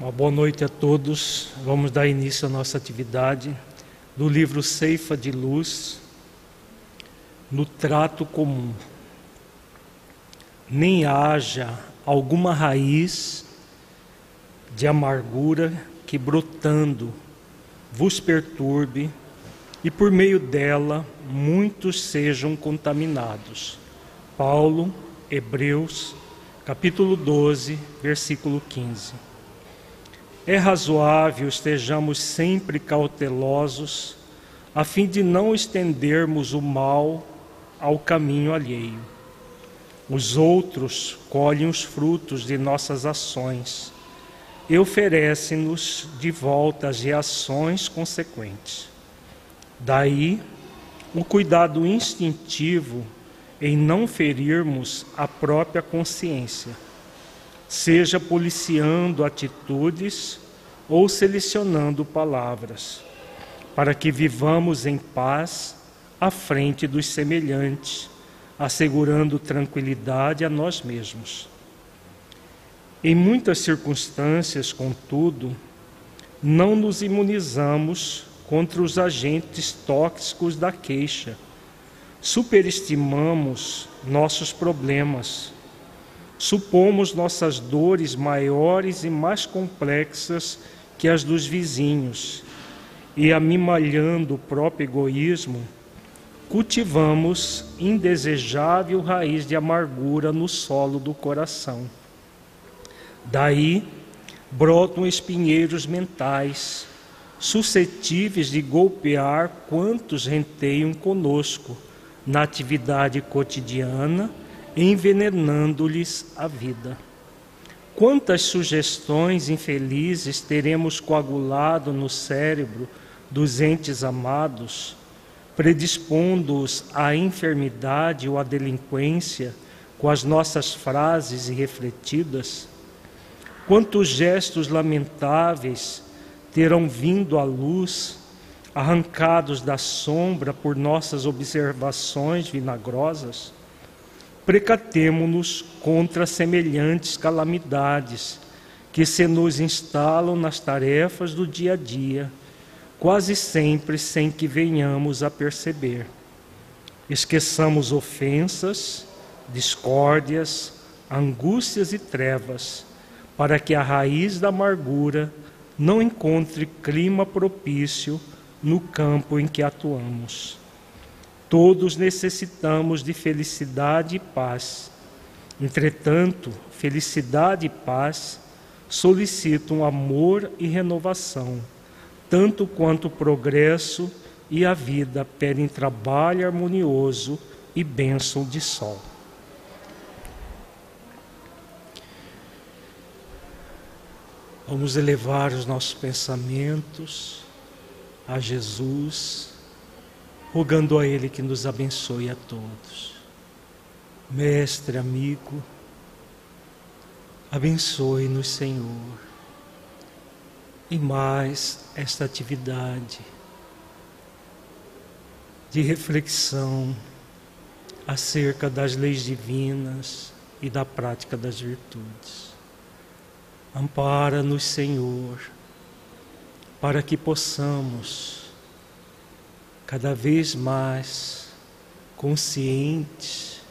Uma boa noite a todos. Vamos dar início à nossa atividade do livro Ceifa de Luz, no trato comum. Nem haja alguma raiz de amargura que brotando vos perturbe e por meio dela muitos sejam contaminados. Paulo, Hebreus, capítulo 12, versículo 15. É razoável estejamos sempre cautelosos, a fim de não estendermos o mal ao caminho alheio. Os outros colhem os frutos de nossas ações e oferecem-nos de volta as reações consequentes. Daí, o cuidado instintivo em não ferirmos a própria consciência seja policiando atitudes ou selecionando palavras, para que vivamos em paz à frente dos semelhantes, assegurando tranquilidade a nós mesmos. Em muitas circunstâncias, contudo, não nos imunizamos contra os agentes tóxicos da queixa. Superestimamos nossos problemas supomos nossas dores maiores e mais complexas que as dos vizinhos, e amimalhando o próprio egoísmo, cultivamos indesejável raiz de amargura no solo do coração. Daí brotam espinheiros mentais, suscetíveis de golpear quantos renteiam conosco na atividade cotidiana envenenando-lhes a vida. Quantas sugestões infelizes teremos coagulado no cérebro dos entes amados, predispondo-os à enfermidade ou à delinquência com as nossas frases irrefletidas? Quantos gestos lamentáveis terão vindo à luz, arrancados da sombra por nossas observações vinagrosas? Precatemo-nos contra semelhantes calamidades que se nos instalam nas tarefas do dia a dia, quase sempre sem que venhamos a perceber. Esqueçamos ofensas, discórdias, angústias e trevas, para que a raiz da amargura não encontre clima propício no campo em que atuamos. Todos necessitamos de felicidade e paz. Entretanto, felicidade e paz solicitam amor e renovação, tanto quanto o progresso e a vida pedem trabalho harmonioso e bênção de sol. Vamos elevar os nossos pensamentos a Jesus rogando a Ele que nos abençoe a todos. Mestre, amigo, abençoe-nos, Senhor, e mais esta atividade de reflexão acerca das leis divinas e da prática das virtudes. Ampara-nos, Senhor, para que possamos cada vez mais conscientes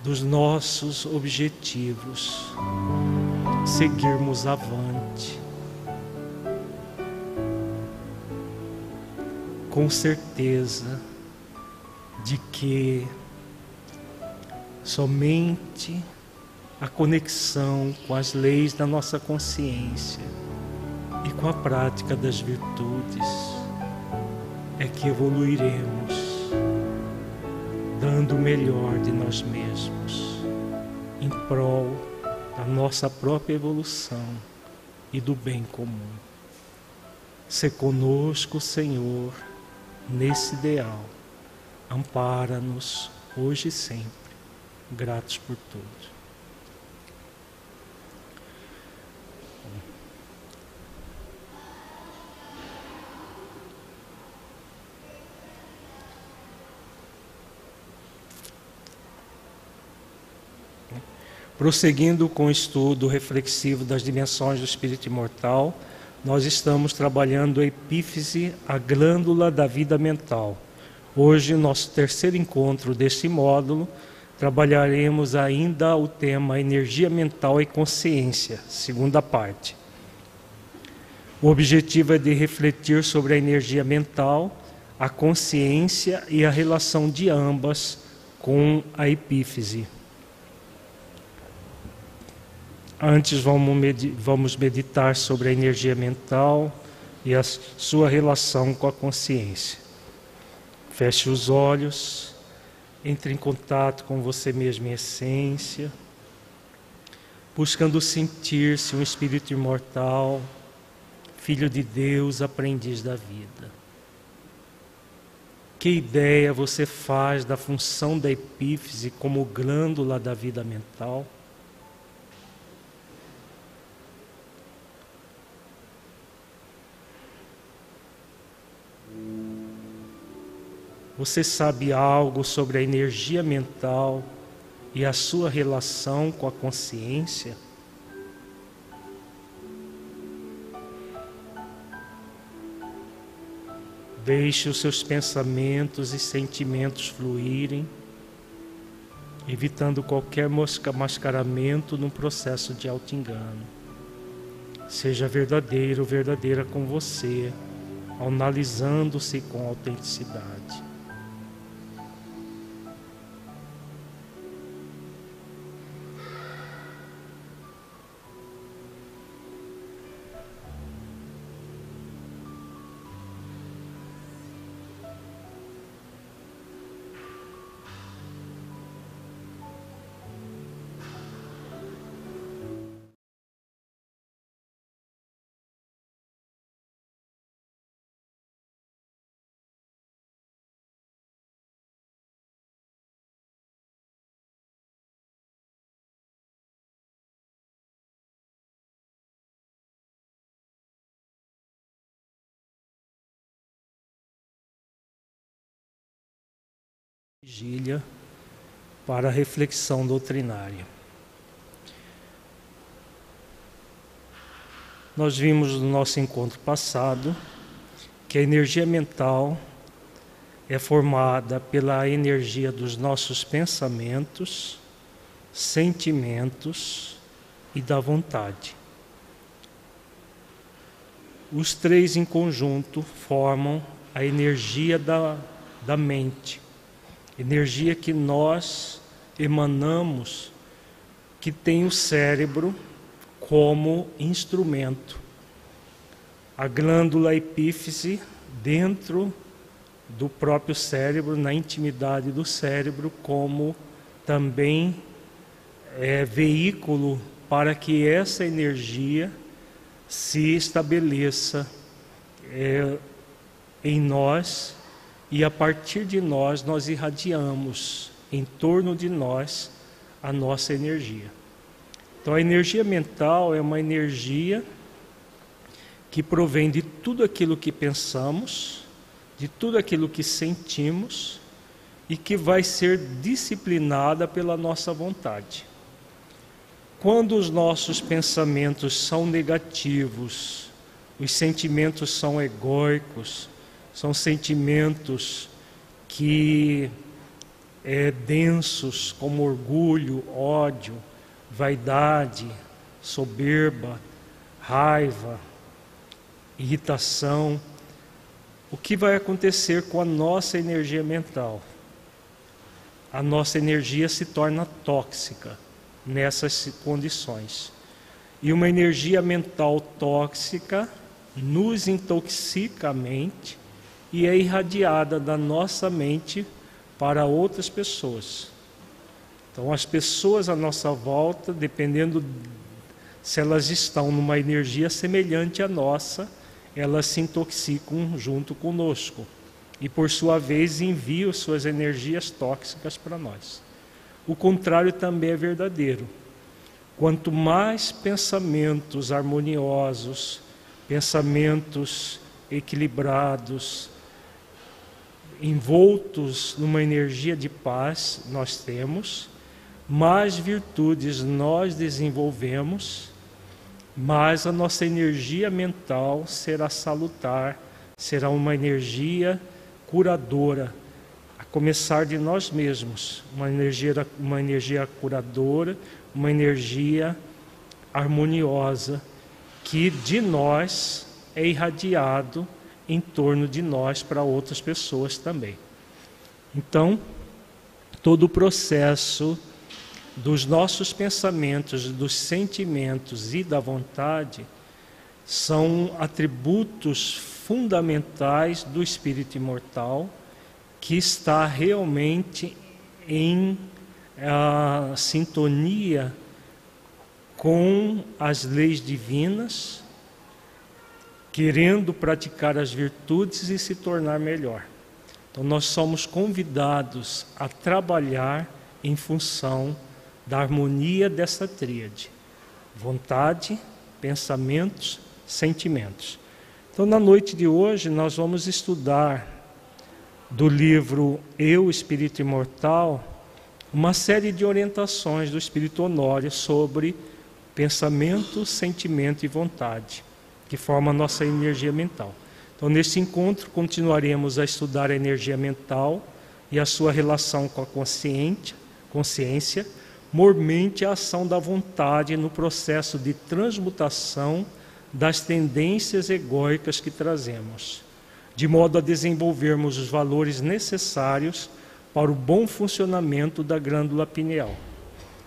dos nossos objetivos, seguirmos avante. Com certeza de que somente a conexão com as leis da nossa consciência e com a prática das virtudes é que evoluiremos, dando o melhor de nós mesmos, em prol da nossa própria evolução e do bem comum. Se conosco, Senhor, nesse ideal, ampara-nos hoje e sempre, gratos por tudo. Prosseguindo com o estudo reflexivo das dimensões do espírito imortal, nós estamos trabalhando a epífise, a glândula da vida mental. Hoje, nosso terceiro encontro deste módulo, trabalharemos ainda o tema energia mental e consciência, segunda parte. O objetivo é de refletir sobre a energia mental, a consciência e a relação de ambas com a epífise. Antes vamos meditar sobre a energia mental e a sua relação com a consciência. Feche os olhos, entre em contato com você mesmo em essência, buscando sentir-se um espírito imortal, filho de Deus, aprendiz da vida. Que ideia você faz da função da epífise como glândula da vida mental? Você sabe algo sobre a energia mental e a sua relação com a consciência? Deixe os seus pensamentos e sentimentos fluírem, evitando qualquer mascaramento no processo de auto-engano. Seja verdadeiro verdadeira com você, analisando-se com autenticidade. Vigília para a reflexão doutrinária. Nós vimos no nosso encontro passado que a energia mental é formada pela energia dos nossos pensamentos, sentimentos e da vontade. Os três em conjunto formam a energia da, da mente energia que nós emanamos, que tem o cérebro como instrumento. A glândula epífise dentro do próprio cérebro, na intimidade do cérebro, como também é veículo para que essa energia se estabeleça é, em nós e a partir de nós, nós irradiamos em torno de nós a nossa energia. Então, a energia mental é uma energia que provém de tudo aquilo que pensamos, de tudo aquilo que sentimos e que vai ser disciplinada pela nossa vontade. Quando os nossos pensamentos são negativos, os sentimentos são egóicos, são sentimentos que é, densos como orgulho, ódio, vaidade, soberba, raiva, irritação. O que vai acontecer com a nossa energia mental? A nossa energia se torna tóxica nessas condições. E uma energia mental tóxica nos intoxica a mente e é irradiada da nossa mente para outras pessoas. Então, as pessoas à nossa volta, dependendo se elas estão numa energia semelhante à nossa, elas se intoxicam junto conosco e, por sua vez, enviam suas energias tóxicas para nós. O contrário também é verdadeiro. Quanto mais pensamentos harmoniosos, pensamentos equilibrados, envoltos numa energia de paz nós temos, mais virtudes nós desenvolvemos, mais a nossa energia mental será salutar, será uma energia curadora, a começar de nós mesmos, uma energia, uma energia curadora, uma energia harmoniosa que de nós é irradiado em torno de nós para outras pessoas também. Então, todo o processo dos nossos pensamentos, dos sentimentos e da vontade são atributos fundamentais do espírito imortal que está realmente em a, ah, sintonia com as leis divinas, querendo praticar as virtudes e se tornar melhor. Então, nós somos convidados a trabalhar em função da harmonia dessa tríade: vontade, pensamentos, sentimentos. Então, na noite de hoje, nós vamos estudar do livro Eu, Espírito Imortal, uma série de orientações do Espírito Honório sobre pensamento, sentimento e vontade, que forma a nossa energia mental. Então, nesse encontro, continuaremos a estudar a energia mental e a sua relação com a consciência, consciência mormente a ação da vontade no processo de transmutação das tendências egóicas que trazemos, de modo a desenvolvermos os valores necessários para o bom funcionamento da glândula pineal.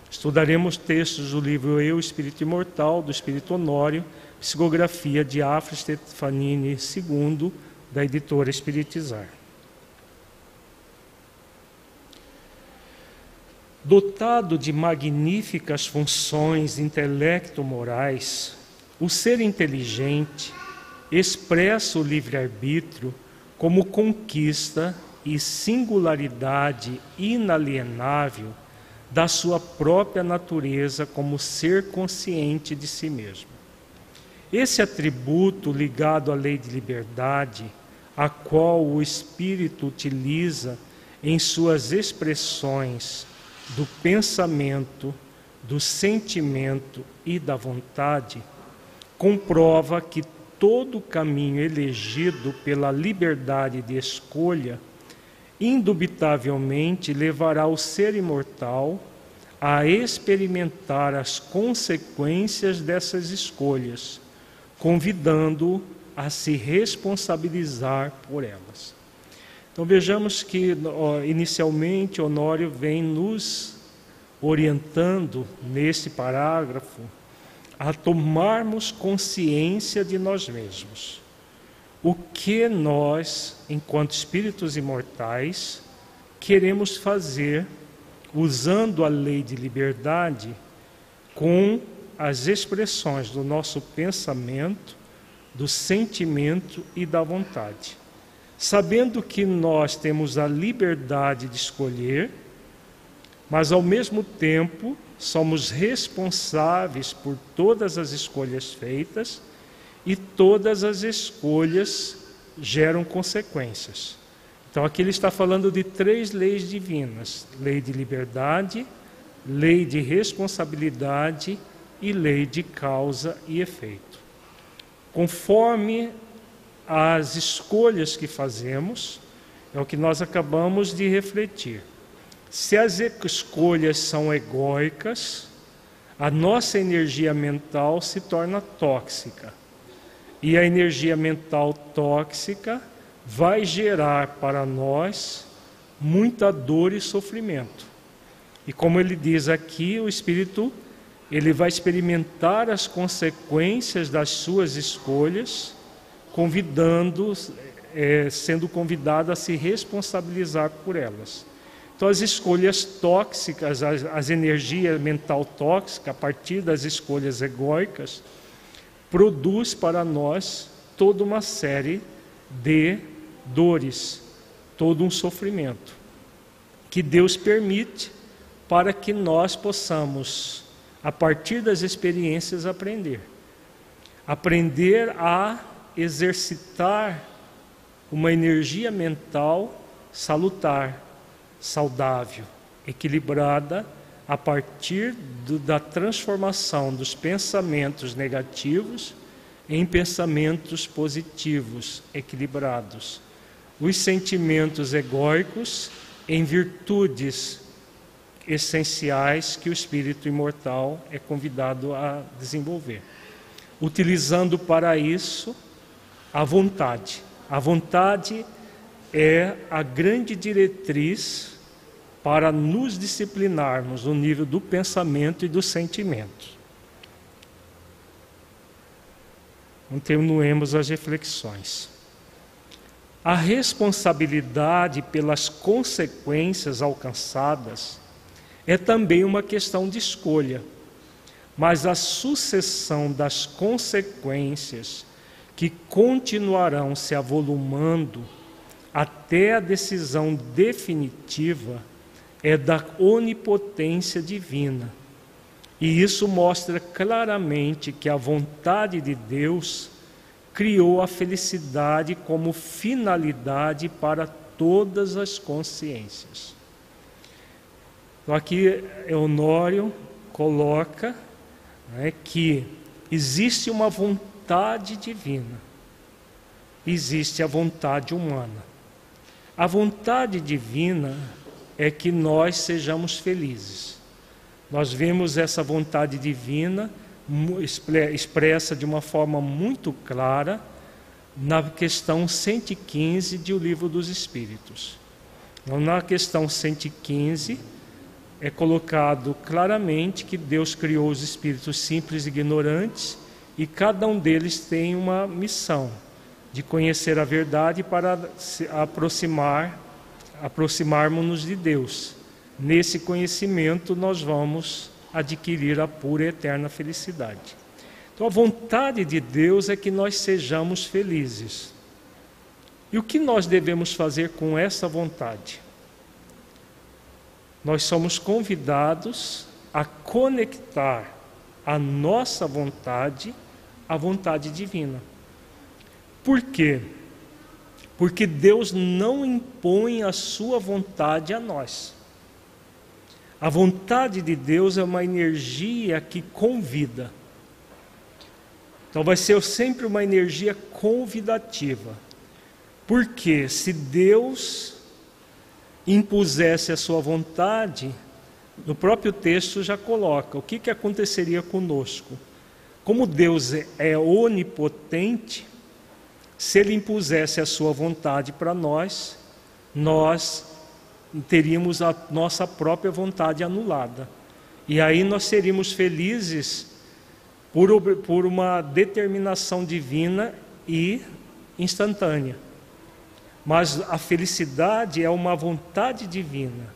Estudaremos textos do livro Eu, Espírito Imortal, do Espírito Honório, psicografia de Afra Stefanini II, da editora Espiritizar. Dotado de magníficas funções intelecto-morais, o ser inteligente expressa o livre-arbítrio como conquista e singularidade inalienável da sua própria natureza como ser consciente de si mesmo. Esse atributo ligado à lei de liberdade, a qual o espírito utiliza em suas expressões do pensamento, do sentimento e da vontade, comprova que todo o caminho elegido pela liberdade de escolha indubitavelmente levará o ser imortal a experimentar as consequências dessas escolhas convidando-o a se responsabilizar por elas. Então vejamos que inicialmente Honório vem nos orientando nesse parágrafo a tomarmos consciência de nós mesmos. O que nós, enquanto espíritos imortais, queremos fazer usando a lei de liberdade com as expressões do nosso pensamento, do sentimento e da vontade. Sabendo que nós temos a liberdade de escolher, mas ao mesmo tempo somos responsáveis por todas as escolhas feitas e todas as escolhas geram consequências. Então aqui ele está falando de três leis divinas: lei de liberdade, lei de responsabilidade e lei de causa e efeito. Conforme as escolhas que fazemos, é o que nós acabamos de refletir. Se as escolhas são egóicas, a nossa energia mental se torna tóxica. E a energia mental tóxica vai gerar para nós muita dor e sofrimento. E como ele diz aqui, o espírito ele vai experimentar as consequências das suas escolhas, convidando, é, sendo convidado a se responsabilizar por elas. Então, as escolhas tóxicas, as, as energias mental tóxica, a partir das escolhas egóicas, produz para nós toda uma série de dores, todo um sofrimento, que Deus permite para que nós possamos a partir das experiências, aprender. Aprender a exercitar uma energia mental salutar, saudável, equilibrada, a partir do, da transformação dos pensamentos negativos em pensamentos positivos, equilibrados. Os sentimentos egóicos em virtudes essenciais que o espírito imortal é convidado a desenvolver. Utilizando para isso a vontade. A vontade é a grande diretriz para nos disciplinarmos no nível do pensamento e do sentimento. Continuemos as reflexões. A responsabilidade pelas consequências alcançadas é também uma questão de escolha, mas a sucessão das consequências que continuarão se avolumando até a decisão definitiva é da onipotência divina. E isso mostra claramente que a vontade de Deus criou a felicidade como finalidade para todas as consciências. Então, aqui Eunório coloca né, que existe uma vontade divina, existe a vontade humana. A vontade divina é que nós sejamos felizes. Nós vemos essa vontade divina expressa de uma forma muito clara na questão 115 de O Livro dos Espíritos. Então, na questão 115, é colocado claramente que Deus criou os espíritos simples e ignorantes e cada um deles tem uma missão de conhecer a verdade para se aproximar aproximarmos-nos de Deus. Nesse conhecimento, nós vamos adquirir a pura e eterna felicidade. Então, a vontade de Deus é que nós sejamos felizes. E o que nós devemos fazer com essa vontade? Nós somos convidados a conectar a nossa vontade à vontade divina. Por quê? porque Deus não impõe a sua vontade a nós. A vontade de Deus é uma energia que convida. Então vai ser sempre uma energia convidativa. Porque se Deus impusesse a sua vontade, no próprio texto já coloca o que, que aconteceria conosco. Como Deus é onipotente, se ele impusesse a sua vontade para nós, nós teríamos a nossa própria vontade anulada. E aí nós seríamos felizes por, por uma determinação divina e instantânea. Mas a felicidade é uma vontade divina,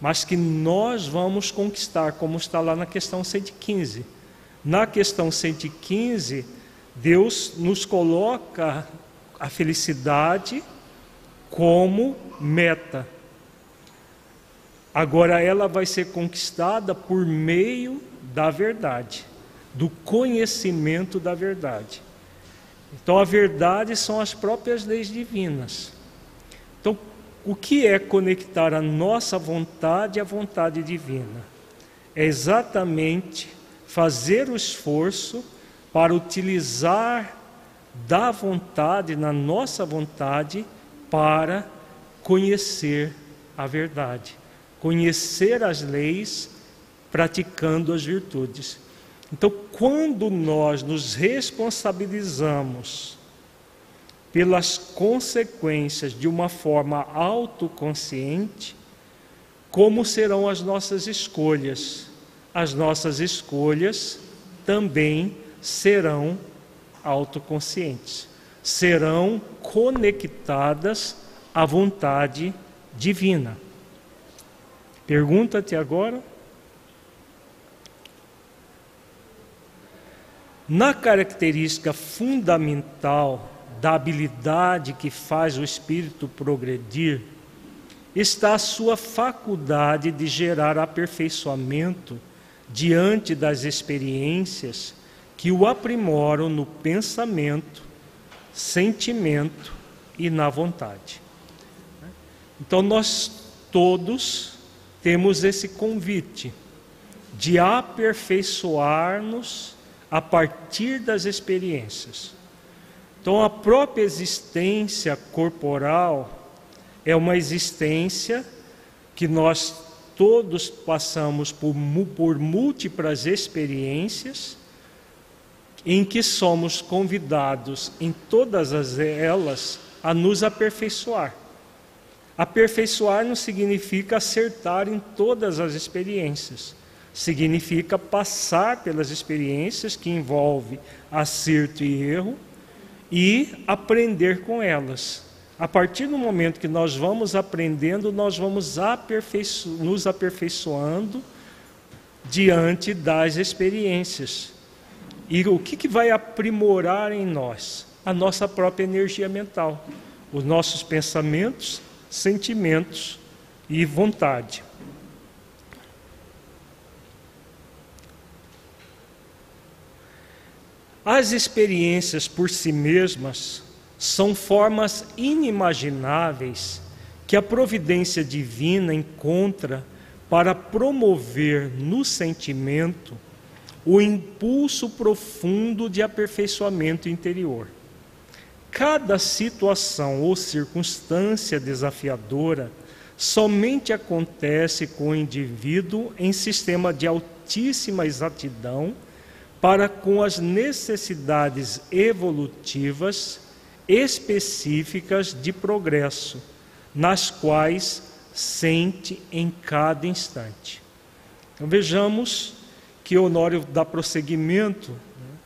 mas que nós vamos conquistar, como está lá na questão 115. Na questão 115, Deus nos coloca a felicidade como meta. Agora ela vai ser conquistada por meio da verdade, do conhecimento da verdade. Então a verdade são as próprias leis divinas. Então, o que é conectar a nossa vontade à vontade divina? É exatamente fazer o esforço para utilizar da vontade, na nossa vontade, para conhecer a verdade, conhecer as leis, praticando as virtudes. Então, quando nós nos responsabilizamos pelas consequências de uma forma autoconsciente, como serão as nossas escolhas? As nossas escolhas também serão autoconscientes, serão conectadas à vontade divina. Pergunta-te agora. Na característica fundamental da habilidade que faz o espírito progredir, está a sua faculdade de gerar aperfeiçoamento diante das experiências que o aprimoram no pensamento, sentimento e na vontade. Então nós todos temos esse convite de aperfeiçoar-nos a partir das experiências. Então, a própria existência corporal é uma existência que nós todos passamos por, por múltiplas experiências em que somos convidados em todas as elas a nos aperfeiçoar. Aperfeiçoar não significa acertar em todas as experiências. Significa passar pelas experiências que envolve acerto e erro e aprender com elas. A partir do momento que nós vamos aprendendo, nós vamos aperfeiço nos aperfeiçoando diante das experiências. E o que, que vai aprimorar em nós? A nossa própria energia mental, os nossos pensamentos, sentimentos e vontade. As experiências por si mesmas são formas inimagináveis que a providência divina encontra para promover no sentimento o impulso profundo de aperfeiçoamento interior. Cada situação ou circunstância desafiadora somente acontece com o indivíduo em sistema de altíssima exatidão para com as necessidades evolutivas específicas de progresso, nas quais sente em cada instante. Então vejamos que Honório dá prosseguimento. Né?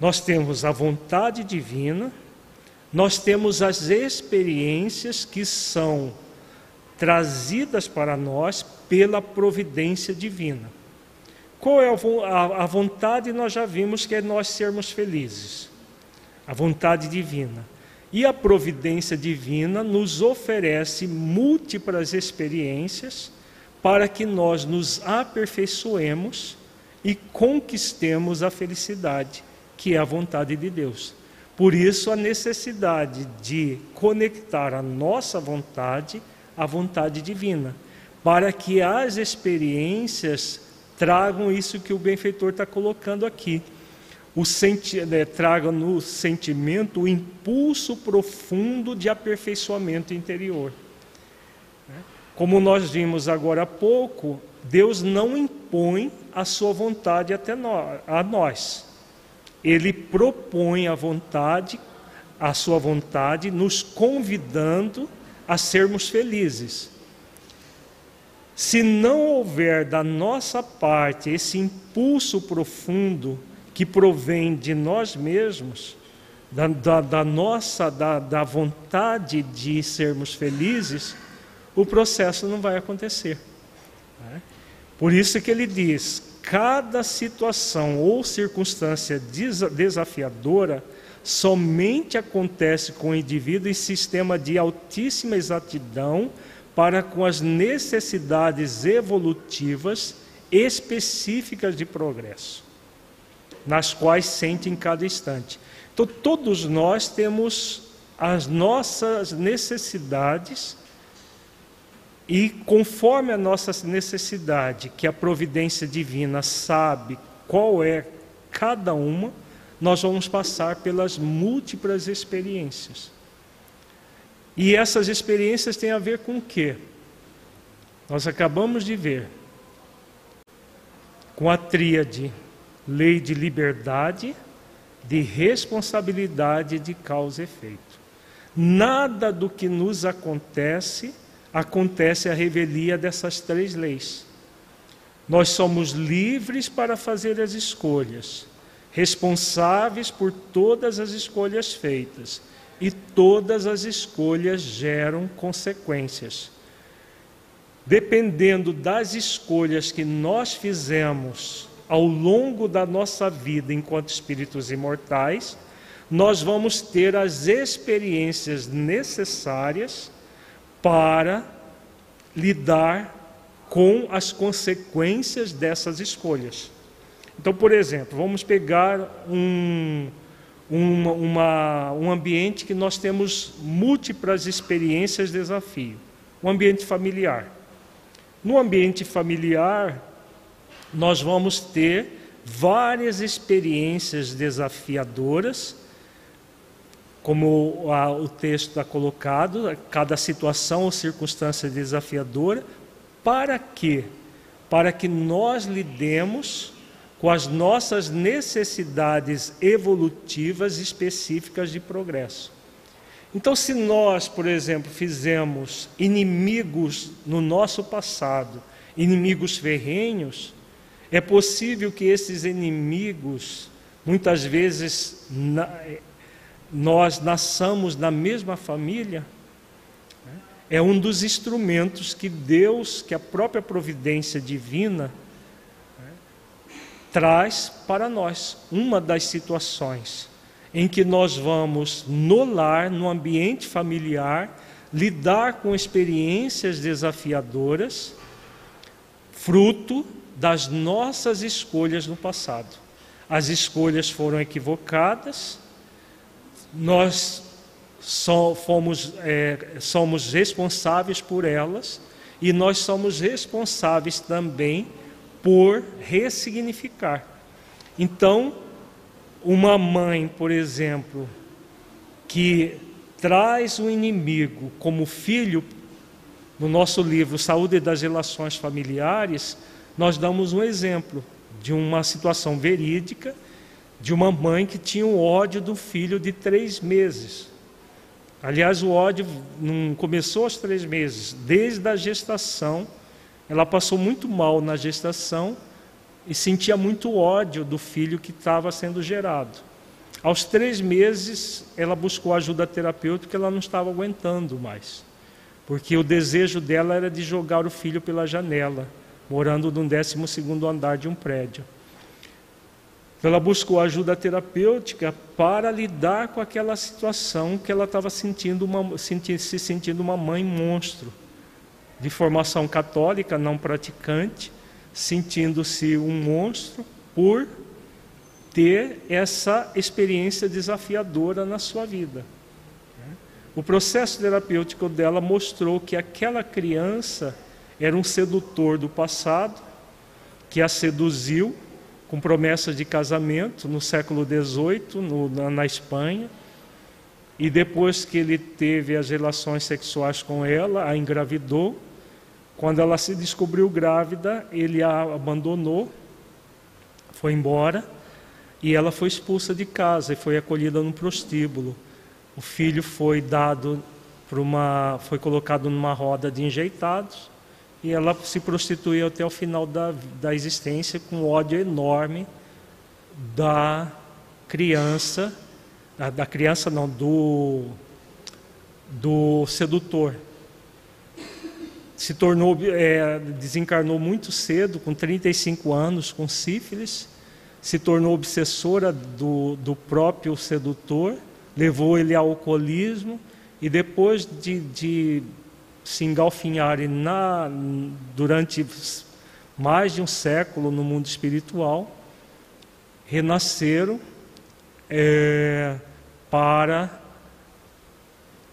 Nós temos a vontade divina, nós temos as experiências que são trazidas para nós pela providência divina. Qual é a vontade? Nós já vimos que é nós sermos felizes. A vontade divina. E a providência divina nos oferece múltiplas experiências para que nós nos aperfeiçoemos e conquistemos a felicidade, que é a vontade de Deus. Por isso, a necessidade de conectar a nossa vontade à vontade divina, para que as experiências tragam isso que o benfeitor está colocando aqui. Senti né, traga no sentimento o impulso profundo de aperfeiçoamento interior. Como nós vimos agora há pouco, Deus não impõe a sua vontade até nós, a nós. Ele propõe a vontade, a sua vontade, nos convidando a sermos felizes. Se não houver da nossa parte esse impulso profundo que provém de nós mesmos, da, da, da nossa, da, da vontade de sermos felizes, o processo não vai acontecer. Né? Por isso que ele diz: cada situação ou circunstância desafiadora somente acontece com o indivíduo em sistema de altíssima exatidão para com as necessidades evolutivas específicas de progresso, nas quais sente em cada instante. Então, todos nós temos as nossas necessidades e conforme a nossa necessidade, que a providência divina sabe qual é cada uma, nós vamos passar pelas múltiplas experiências. E essas experiências têm a ver com o quê? Nós acabamos de ver com a tríade lei de liberdade, de responsabilidade de causa e efeito. Nada do que nos acontece acontece a revelia dessas três leis. Nós somos livres para fazer as escolhas, responsáveis por todas as escolhas feitas e todas as escolhas geram consequências. Dependendo das escolhas que nós fizemos ao longo da nossa vida enquanto espíritos imortais, nós vamos ter as experiências necessárias para lidar com as consequências dessas escolhas. Então, por exemplo, vamos pegar um, uma, uma, um ambiente que nós temos múltiplas experiências de desafio, um ambiente familiar. No ambiente familiar, nós vamos ter várias experiências desafiadoras, como a, o texto está colocado, cada situação ou circunstância desafiadora, para quê? Para que nós lidemos com as nossas necessidades evolutivas específicas de progresso. Então, se nós, por exemplo, fizemos inimigos no nosso passado, inimigos ferrenhos, é possível que esses inimigos, muitas vezes, na, nós nasçamos na mesma família. É um dos instrumentos que Deus, que a própria providência divina, traz para nós uma das situações em que nós vamos no lar, no ambiente familiar, lidar com experiências desafiadoras, fruto das nossas escolhas no passado. As escolhas foram equivocadas, nós fomos, é, somos responsáveis por elas e nós somos responsáveis também por ressignificar. Então, uma mãe, por exemplo, que traz o inimigo como filho, no nosso livro Saúde das Relações Familiares, nós damos um exemplo de uma situação verídica de uma mãe que tinha o ódio do filho de três meses. Aliás, o ódio não começou aos três meses, desde a gestação ela passou muito mal na gestação e sentia muito ódio do filho que estava sendo gerado. Aos três meses, ela buscou ajuda terapêutica ela não estava aguentando mais. Porque o desejo dela era de jogar o filho pela janela, morando no 12 andar de um prédio. Ela buscou ajuda terapêutica para lidar com aquela situação que ela estava sentindo uma, se sentindo uma mãe monstro de formação católica, não praticante, sentindo-se um monstro por ter essa experiência desafiadora na sua vida. O processo terapêutico dela mostrou que aquela criança era um sedutor do passado, que a seduziu com promessas de casamento no século XVIII, no, na, na Espanha, e depois que ele teve as relações sexuais com ela, a engravidou, quando ela se descobriu grávida, ele a abandonou, foi embora e ela foi expulsa de casa e foi acolhida no prostíbulo. O filho foi dado para uma, foi colocado numa roda de enjeitados e ela se prostituiu até o final da, da existência com ódio enorme da criança, da, da criança não, do, do sedutor se tornou, é, desencarnou muito cedo, com 35 anos, com sífilis, se tornou obsessora do, do próprio sedutor, levou ele ao alcoolismo e depois de, de se engalfinharem na, durante mais de um século no mundo espiritual, renasceram é, para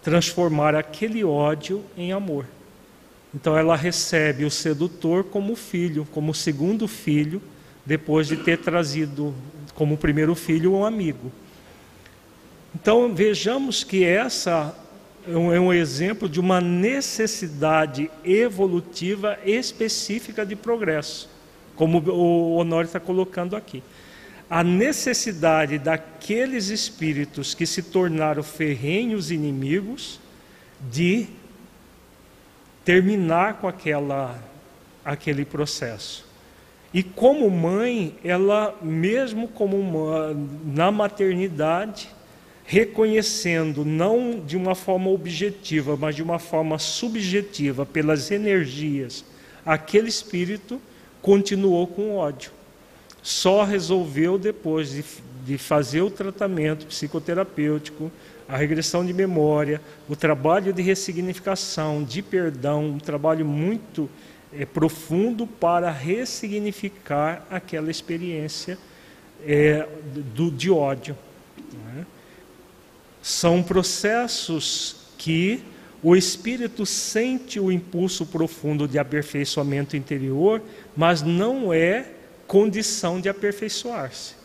transformar aquele ódio em amor. Então ela recebe o sedutor como filho, como segundo filho, depois de ter trazido como primeiro filho um amigo. Então vejamos que essa é um é exemplo de uma necessidade evolutiva específica de progresso, como o Honório está colocando aqui. A necessidade daqueles espíritos que se tornaram ferrenhos inimigos de terminar com aquela, aquele processo. E como mãe, ela mesmo como uma, na maternidade, reconhecendo não de uma forma objetiva, mas de uma forma subjetiva pelas energias, aquele espírito continuou com ódio. Só resolveu depois de, de fazer o tratamento psicoterapêutico, a regressão de memória, o trabalho de ressignificação, de perdão, um trabalho muito é, profundo para ressignificar aquela experiência é, do, de ódio. Né? São processos que o espírito sente o impulso profundo de aperfeiçoamento interior, mas não é condição de aperfeiçoar-se.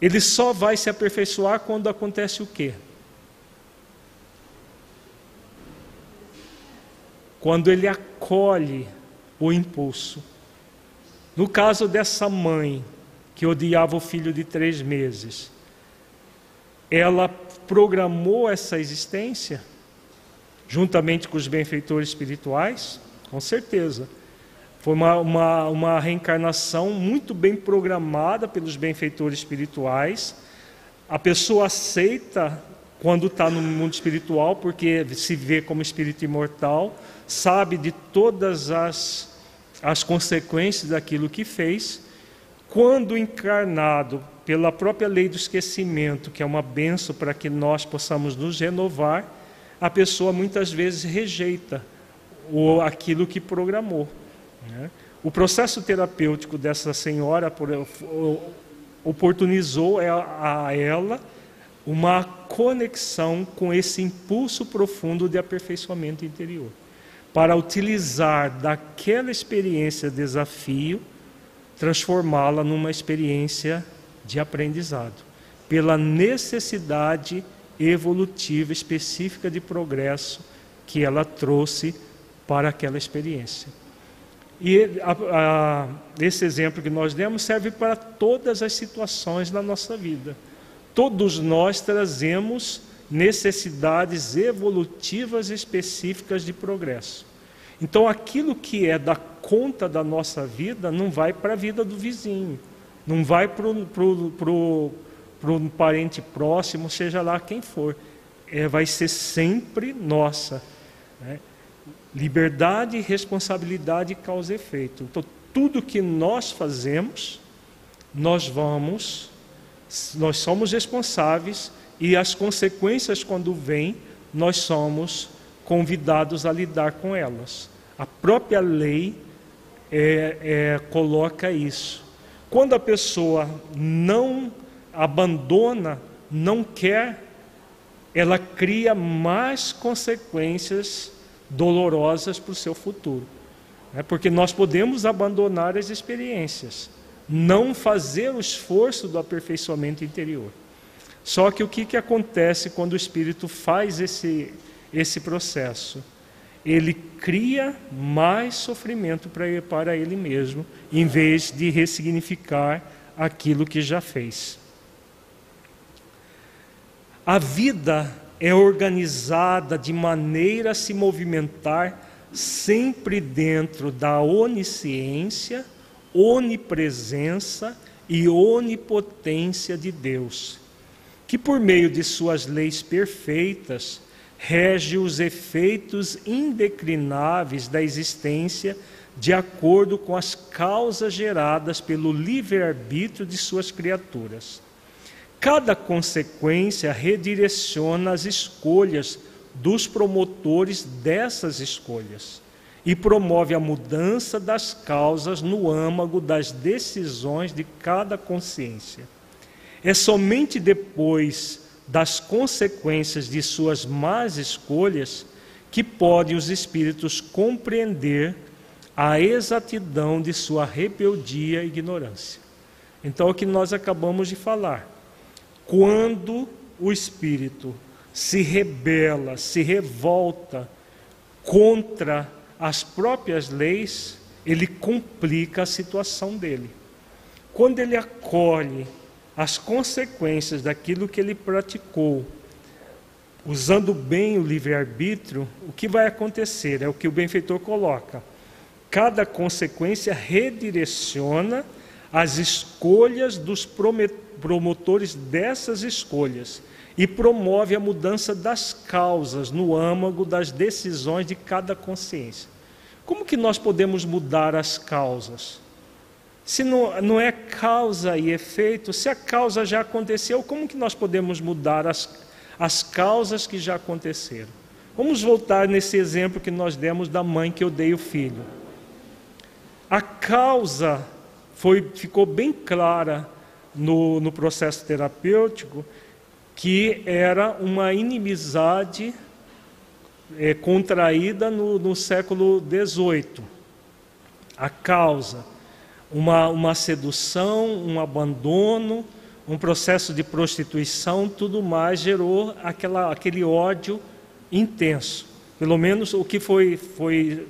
Ele só vai se aperfeiçoar quando acontece o quê? Quando ele acolhe o impulso. No caso dessa mãe que odiava o filho de três meses, ela programou essa existência juntamente com os benfeitores espirituais? Com certeza. Foi uma, uma, uma reencarnação muito bem programada pelos benfeitores espirituais. A pessoa aceita quando está no mundo espiritual, porque se vê como espírito imortal, sabe de todas as, as consequências daquilo que fez. Quando encarnado pela própria lei do esquecimento, que é uma benção para que nós possamos nos renovar, a pessoa muitas vezes rejeita o, aquilo que programou. Né? O processo terapêutico dessa senhora oportunizou a ela uma conexão com esse impulso profundo de aperfeiçoamento interior, para utilizar daquela experiência desafio, transformá-la numa experiência de aprendizado, pela necessidade evolutiva específica de progresso que ela trouxe para aquela experiência. E a, a, esse exemplo que nós demos serve para todas as situações da nossa vida. Todos nós trazemos necessidades evolutivas específicas de progresso. Então, aquilo que é da conta da nossa vida não vai para a vida do vizinho, não vai para um parente próximo, seja lá quem for. É, vai ser sempre nossa. Né? Liberdade, responsabilidade, causa e efeito. Então, tudo que nós fazemos, nós vamos, nós somos responsáveis e as consequências, quando vêm, nós somos convidados a lidar com elas. A própria lei é, é, coloca isso. Quando a pessoa não abandona, não quer, ela cria mais consequências dolorosas para o seu futuro. É porque nós podemos abandonar as experiências, não fazer o esforço do aperfeiçoamento interior. Só que o que, que acontece quando o espírito faz esse, esse processo? Ele cria mais sofrimento para, para ele mesmo, em vez de ressignificar aquilo que já fez. A vida é organizada de maneira a se movimentar sempre dentro da onisciência, onipresença e onipotência de Deus, que por meio de suas leis perfeitas rege os efeitos indeclináveis da existência de acordo com as causas geradas pelo livre-arbítrio de suas criaturas. Cada consequência redireciona as escolhas dos promotores dessas escolhas e promove a mudança das causas no âmago das decisões de cada consciência. É somente depois das consequências de suas más escolhas que podem os espíritos compreender a exatidão de sua rebeldia e ignorância. Então, é o que nós acabamos de falar quando o espírito se rebela, se revolta contra as próprias leis, ele complica a situação dele. Quando ele acolhe as consequências daquilo que ele praticou, usando bem o livre-arbítrio, o que vai acontecer? É o que o benfeitor coloca. Cada consequência redireciona as escolhas dos promotores dessas escolhas e promove a mudança das causas no âmago das decisões de cada consciência. Como que nós podemos mudar as causas? Se não, não é causa e efeito, se a causa já aconteceu, como que nós podemos mudar as, as causas que já aconteceram? Vamos voltar nesse exemplo que nós demos da mãe que odeia o filho. A causa foi, ficou bem clara no, no processo terapêutico que era uma inimizade é, contraída no, no século XVIII. A causa. uma, uma sedução, um abandono, um processo de prostituição, tudo mais gerou aquela, aquele ódio intenso. Pelo menos o que foi, foi,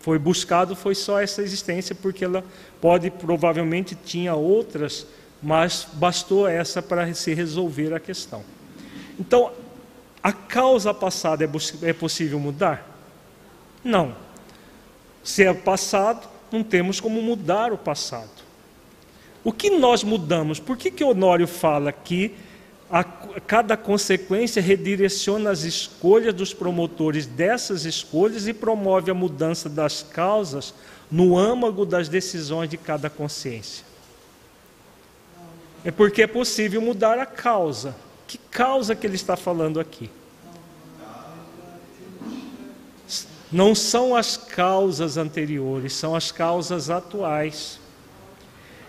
foi buscado foi só essa existência, porque ela pode, provavelmente, tinha outras, mas bastou essa para se resolver a questão. Então, a causa passada é, é possível mudar? Não. Se é passado, não temos como mudar o passado. O que nós mudamos? Por que, que Honório fala que a, cada consequência redireciona as escolhas dos promotores dessas escolhas e promove a mudança das causas no âmago das decisões de cada consciência? É porque é possível mudar a causa. Que causa que ele está falando aqui? Não são as causas anteriores, são as causas atuais.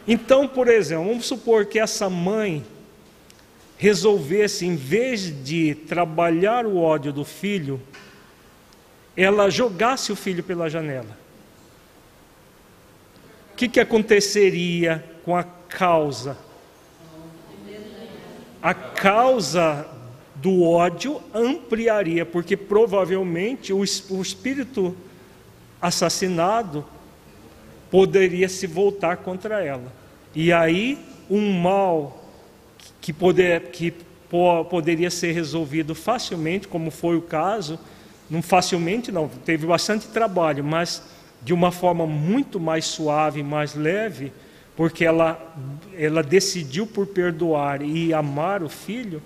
Então, por exemplo, vamos supor que essa mãe resolvesse, em vez de trabalhar o ódio do filho, ela jogasse o filho pela janela. O que, que aconteceria com a causa? A causa do ódio ampliaria, porque provavelmente o, espírito assassinado poderia se voltar contra ela. E aí um mal que, poder, que poderia ser resolvido facilmente, como foi o caso, não facilmente não, teve bastante trabalho, mas de uma forma muito mais suave, mais leve, porque ela, ela decidiu por perdoar e amar o filho,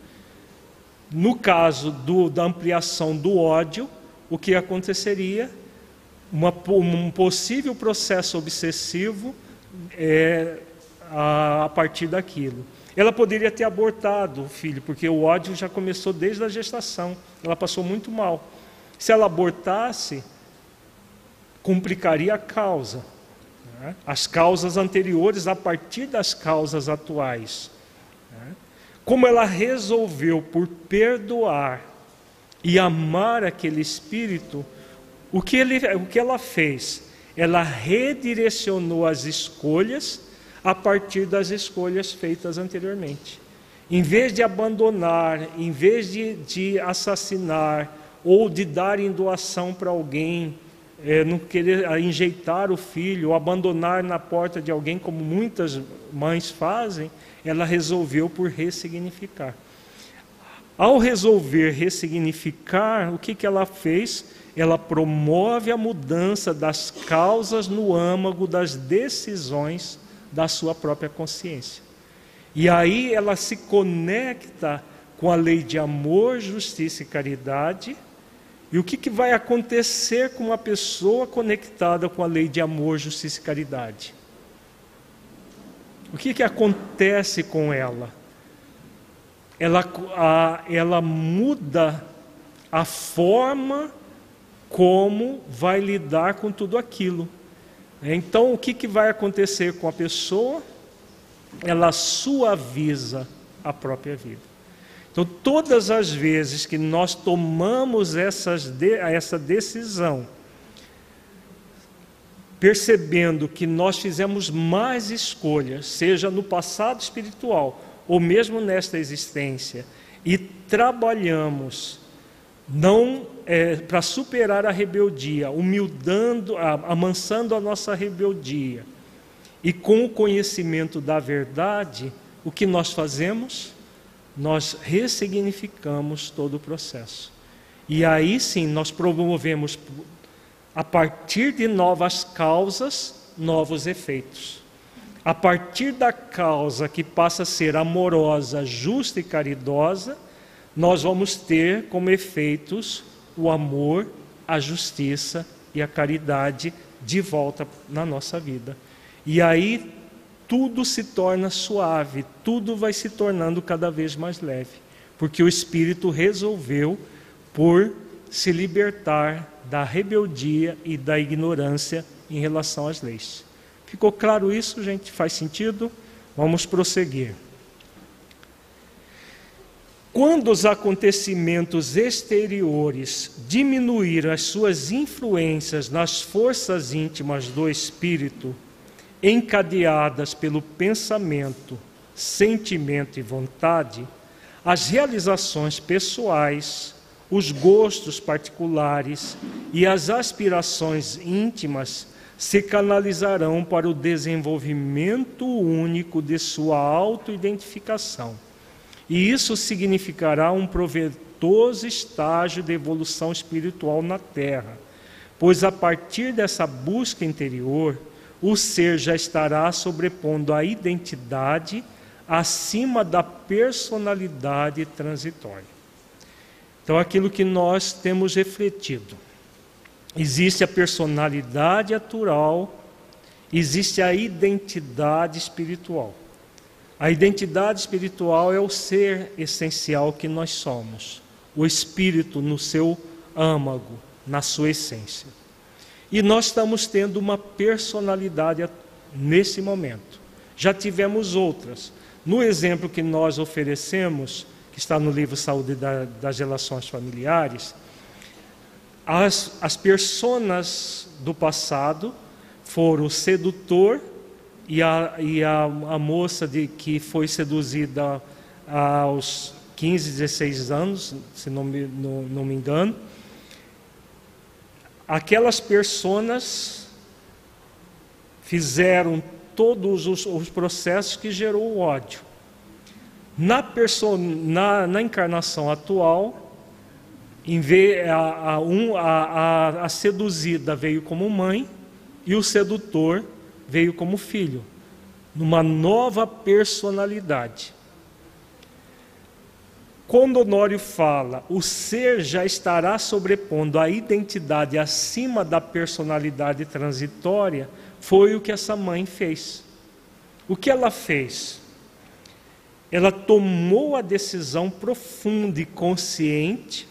no caso do, da ampliação do ódio, o que aconteceria? Uma, um possível processo obsessivo é, a, a partir daquilo. Ela poderia ter abortado o filho, porque o ódio já começou desde a gestação. Ela passou muito mal. Se ela abortasse, complicaria a causa. Né? As causas anteriores a partir das causas atuais como ela resolveu por perdoar e amar aquele espírito, o que, ele, o que ela fez? Ela redirecionou as escolhas a partir das escolhas feitas anteriormente. Em vez de abandonar, em vez de, de assassinar ou de dar em doação para alguém, é, não querer enjeitar o filho, ou abandonar na porta de alguém, como muitas mães fazem, ela resolveu por ressignificar. Ao resolver ressignificar, o que, que ela fez? Ela promove a mudança das causas no âmago das decisões da sua própria consciência. E aí ela se conecta com a lei de amor, justiça e caridade. E o que, que vai acontecer com uma pessoa conectada com a lei de amor, justiça e caridade? O que, que acontece com ela? Ela, a, ela muda a forma como vai lidar com tudo aquilo. Então, o que, que vai acontecer com a pessoa? Ela suaviza a própria vida. Então, todas as vezes que nós tomamos essas de, essa decisão percebendo que nós fizemos mais escolhas, seja no passado espiritual ou mesmo nesta existência, e trabalhamos não é, para superar a rebeldia, humildando, amansando a nossa rebeldia, e com o conhecimento da verdade, o que nós fazemos? Nós ressignificamos todo o processo. E aí sim nós promovemos a partir de novas causas, novos efeitos. A partir da causa que passa a ser amorosa, justa e caridosa, nós vamos ter como efeitos o amor, a justiça e a caridade de volta na nossa vida. E aí tudo se torna suave, tudo vai se tornando cada vez mais leve, porque o Espírito resolveu por se libertar da rebeldia e da ignorância em relação às leis. Ficou claro isso, gente? Faz sentido? Vamos prosseguir. Quando os acontecimentos exteriores diminuíram as suas influências nas forças íntimas do espírito, encadeadas pelo pensamento, sentimento e vontade, as realizações pessoais, os gostos particulares e as aspirações íntimas se canalizarão para o desenvolvimento único de sua autoidentificação. E isso significará um proveitoso estágio de evolução espiritual na Terra, pois a partir dessa busca interior, o ser já estará sobrepondo a identidade acima da personalidade transitória. Então, aquilo que nós temos refletido Existe a personalidade natural, existe a identidade espiritual. A identidade espiritual é o ser essencial que nós somos, o espírito no seu âmago, na sua essência. E nós estamos tendo uma personalidade nesse momento. Já tivemos outras. No exemplo que nós oferecemos, que está no livro Saúde das Relações Familiares, as, as personas do passado foram o sedutor e a, e a, a moça de, que foi seduzida aos 15, 16 anos, se não me, não, não me engano. Aquelas personas fizeram todos os, os processos que gerou o ódio. Na, na, na encarnação atual, em vez, a, a, um, a, a seduzida veio como mãe e o sedutor veio como filho, numa nova personalidade. Quando Honório fala, o ser já estará sobrepondo a identidade acima da personalidade transitória, foi o que essa mãe fez. O que ela fez? Ela tomou a decisão profunda e consciente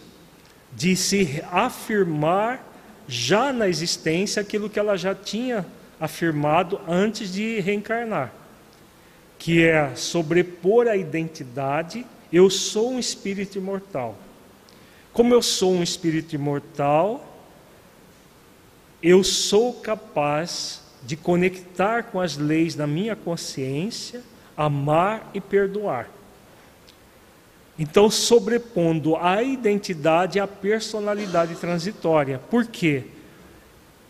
de se afirmar já na existência aquilo que ela já tinha afirmado antes de reencarnar, que é sobrepor a identidade, eu sou um espírito imortal. Como eu sou um espírito imortal, eu sou capaz de conectar com as leis da minha consciência, amar e perdoar. Então, sobrepondo a identidade à personalidade transitória. Por quê?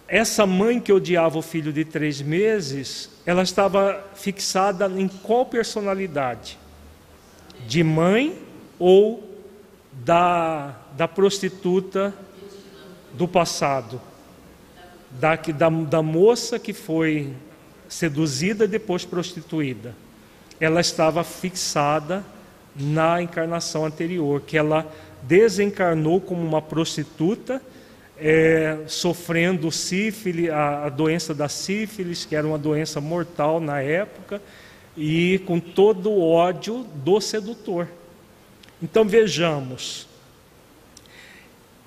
Essa mãe que odiava o filho de três meses, ela estava fixada em qual personalidade? De mãe ou da, da prostituta do passado? Da, da, da moça que foi seduzida e depois prostituída. Ela estava fixada na encarnação anterior, que ela desencarnou como uma prostituta, é, sofrendo sífilis, a, a doença da sífilis, que era uma doença mortal na época, e com todo o ódio do sedutor. Então vejamos,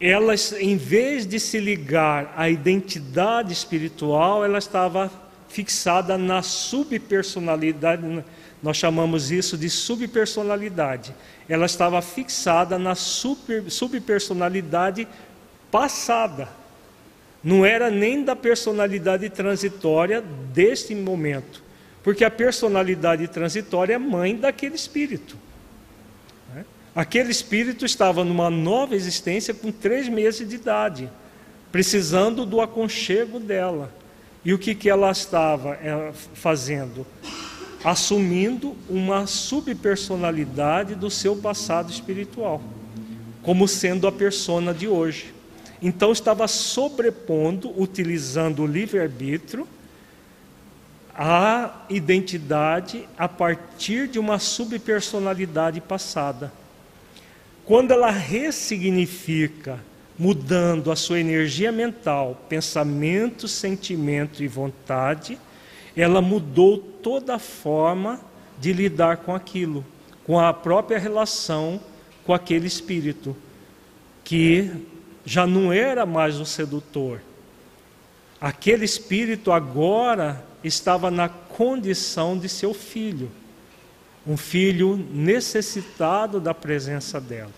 ela, em vez de se ligar à identidade espiritual, ela estava fixada na subpersonalidade, nós chamamos isso de subpersonalidade. Ela estava fixada na super, subpersonalidade passada. Não era nem da personalidade transitória deste momento. Porque a personalidade transitória é mãe daquele espírito. Né? Aquele espírito estava numa nova existência com três meses de idade, precisando do aconchego dela. E o que, que ela estava eh, fazendo? assumindo uma subpersonalidade do seu passado espiritual, como sendo a persona de hoje. Então estava sobrepondo, utilizando o livre-arbítrio, a identidade a partir de uma subpersonalidade passada. Quando ela ressignifica, mudando a sua energia mental, pensamento, sentimento e vontade, ela mudou toda a forma de lidar com aquilo, com a própria relação com aquele espírito, que já não era mais o sedutor. Aquele espírito agora estava na condição de seu filho, um filho necessitado da presença dela.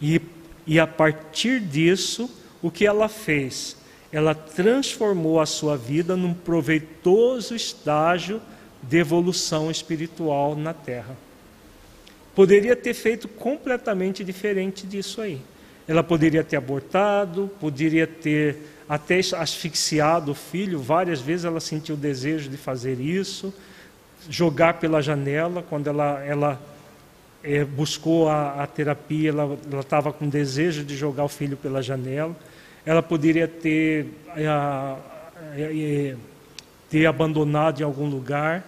E, e a partir disso, o que ela fez? ela transformou a sua vida num proveitoso estágio de evolução espiritual na Terra. Poderia ter feito completamente diferente disso aí. Ela poderia ter abortado, poderia ter até asfixiado o filho, várias vezes ela sentiu o desejo de fazer isso, jogar pela janela, quando ela, ela é, buscou a, a, terapia, ela estava com desejo de jogar o filho pela janela, ela poderia ter, é, ter abandonado em algum lugar,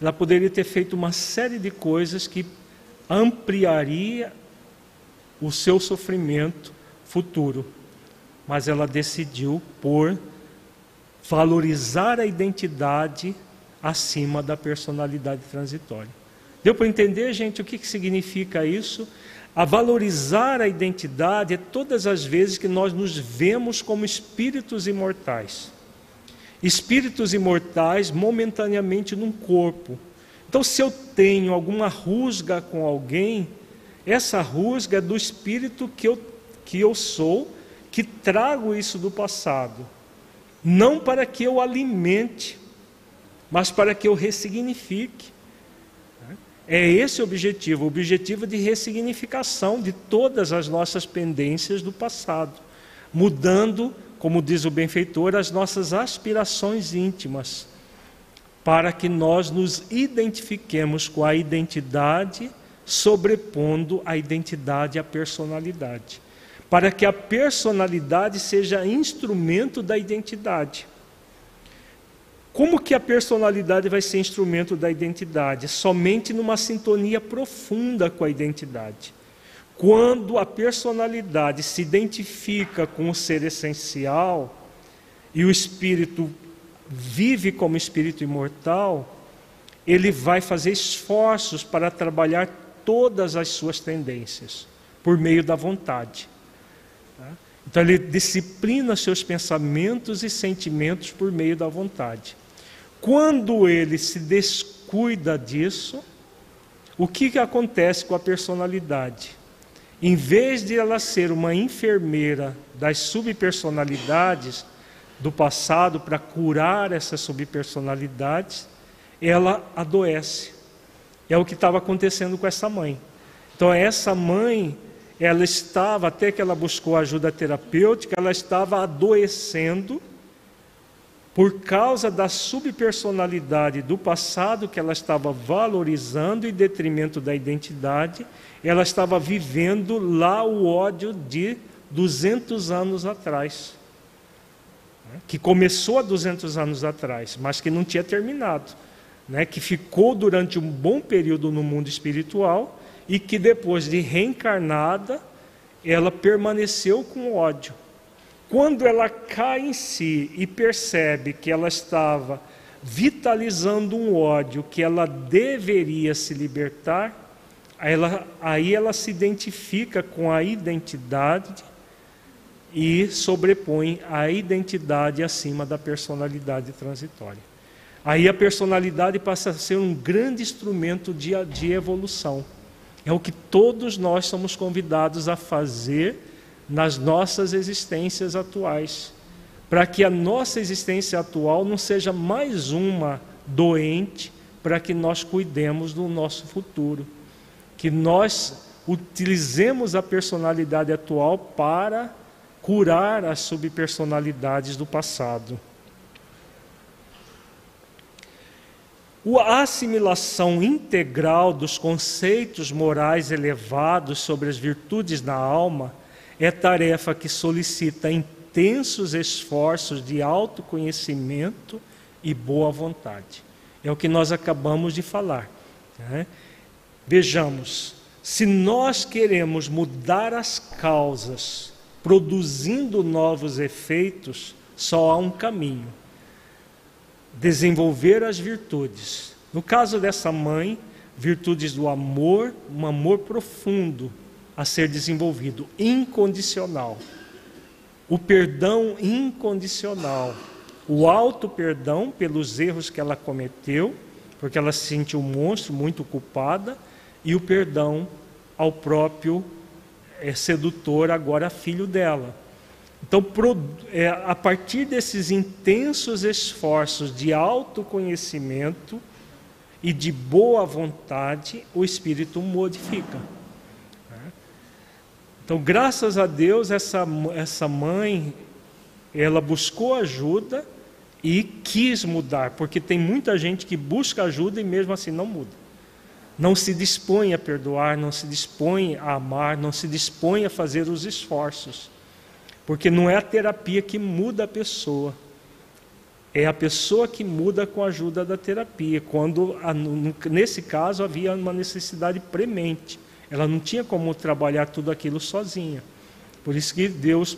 ela poderia ter feito uma série de coisas que ampliaria o seu sofrimento futuro, mas ela decidiu por valorizar a identidade acima da personalidade transitória. Deu para entender, gente, o que, que significa isso? A valorizar a identidade é todas as vezes que nós nos vemos como espíritos imortais. Espíritos imortais momentaneamente num corpo. Então, se eu tenho alguma rusga com alguém, essa rusga é do espírito que eu, que eu sou, que trago isso do passado. Não para que eu alimente, mas para que eu ressignifique. É esse o objetivo, o objetivo de ressignificação de todas as nossas pendências do passado, mudando, como diz o benfeitor, as nossas aspirações íntimas, para que nós nos identifiquemos com a identidade, sobrepondo a identidade à personalidade, para que a personalidade seja instrumento da identidade. Como que a personalidade vai ser instrumento da identidade? Somente numa sintonia profunda com a identidade. Quando a personalidade se identifica com o ser essencial e o espírito vive como espírito imortal, ele vai fazer esforços para trabalhar todas as suas tendências por meio da vontade. Então ele disciplina seus pensamentos e sentimentos por meio da vontade. Quando ele se descuida disso, o que, que acontece com a personalidade? Em vez de ela ser uma enfermeira das subpersonalidades do passado para curar essas subpersonalidades, ela adoece. É o que estava acontecendo com essa mãe. Então, essa mãe, ela estava, até que ela buscou ajuda terapêutica, ela estava adoecendo por causa da subpersonalidade do passado que ela estava valorizando em detrimento da identidade, ela estava vivendo lá o ódio de 200 anos atrás. Né, que começou há 200 anos atrás, mas que não tinha terminado. Né? Que ficou durante um bom período no mundo espiritual e que depois de reencarnada, ela permaneceu com ódio. Quando ela cai em si e percebe que ela estava vitalizando um ódio que ela deveria se libertar, ela, aí ela se identifica com a identidade e sobrepõe a identidade acima da personalidade transitória. Aí a personalidade passa a ser um grande instrumento de, de evolução. É o que todos nós somos convidados a fazer nas nossas existências atuais, para que a nossa existência atual não seja mais uma doente para que nós cuidemos do nosso futuro, que nós utilizemos a personalidade atual para curar as subpersonalidades do passado. A assimilação integral dos conceitos morais elevados sobre as virtudes da alma é tarefa que solicita intensos esforços de autoconhecimento e boa vontade. É o que nós acabamos de falar. Né? Vejamos, se nós queremos mudar as causas, produzindo novos efeitos, só há um caminho: desenvolver as virtudes. No caso dessa mãe, virtudes do amor, um amor profundo, a ser desenvolvido, incondicional. O perdão incondicional, o alto perdão pelos erros que ela cometeu, porque ela se sentiu um monstro, muito culpada, e o perdão ao próprio é, sedutor, agora filho dela. Então, é, a partir desses intensos esforços de autoconhecimento e de boa vontade, o espírito modifica. Então, graças a Deus, essa, essa mãe, ela buscou ajuda e quis mudar, porque tem muita gente que busca ajuda e mesmo assim não muda. Não se dispõe a perdoar, não se dispõe a amar, não se dispõe a fazer os esforços. Porque não é a terapia que muda a pessoa, é a pessoa que muda com a ajuda da terapia. Quando, nesse caso, havia uma necessidade premente. Ela não tinha como trabalhar tudo aquilo sozinha. Por isso que Deus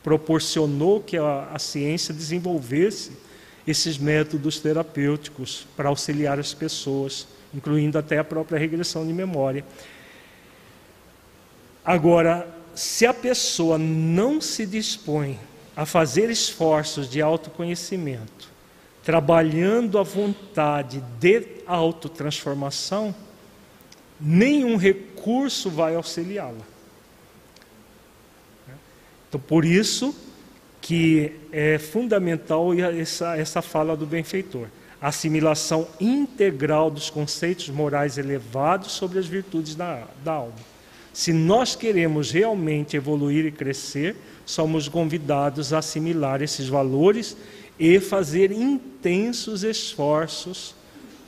proporcionou que a, a ciência desenvolvesse esses métodos terapêuticos para auxiliar as pessoas, incluindo até a própria regressão de memória. Agora, se a pessoa não se dispõe a fazer esforços de autoconhecimento, trabalhando a vontade de autotransformação, nenhum recurso vai auxiliá-la. Então, por isso que é fundamental essa, essa fala do benfeitor. A assimilação integral dos conceitos morais elevados sobre as virtudes da, da alma. Se nós queremos realmente evoluir e crescer, somos convidados a assimilar esses valores e fazer intensos esforços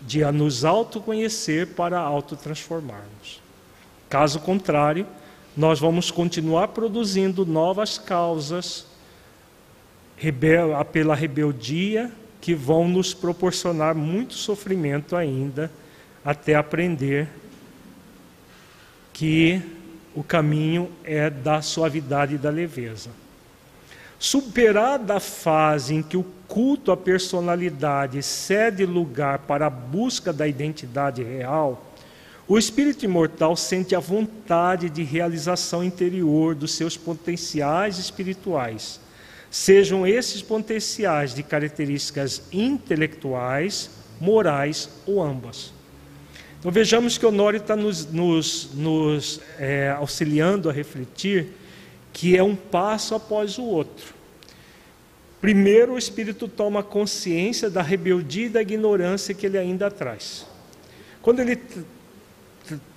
de nos autoconhecer para autotransformarmos. Caso contrário, nós vamos continuar produzindo novas causas pela rebeldia que vão nos proporcionar muito sofrimento ainda até aprender que o caminho é da suavidade e da leveza. Superada a fase em que o culto à personalidade cede lugar para a busca da identidade real, o espírito imortal sente a vontade de realização interior dos seus potenciais espirituais, sejam esses potenciais de características intelectuais, morais ou ambas. Então vejamos que Honório está nos, nos, nos é, auxiliando a refletir que é um passo após o outro. Primeiro, o espírito toma consciência da rebeldia e da ignorância que ele ainda traz. Quando ele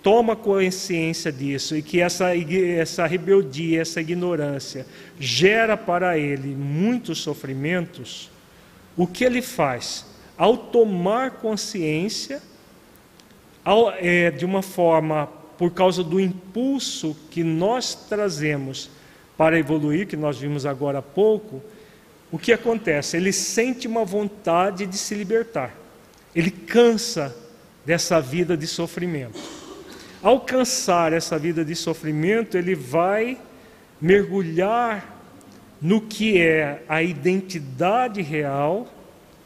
toma consciência disso e que essa, essa rebeldia, essa ignorância gera para ele muitos sofrimentos, o que ele faz? Ao tomar consciência, de uma forma, por causa do impulso que nós trazemos para evoluir, que nós vimos agora há pouco, o que acontece? Ele sente uma vontade de se libertar, ele cansa dessa vida de sofrimento alcançar essa vida de sofrimento, ele vai mergulhar no que é a identidade real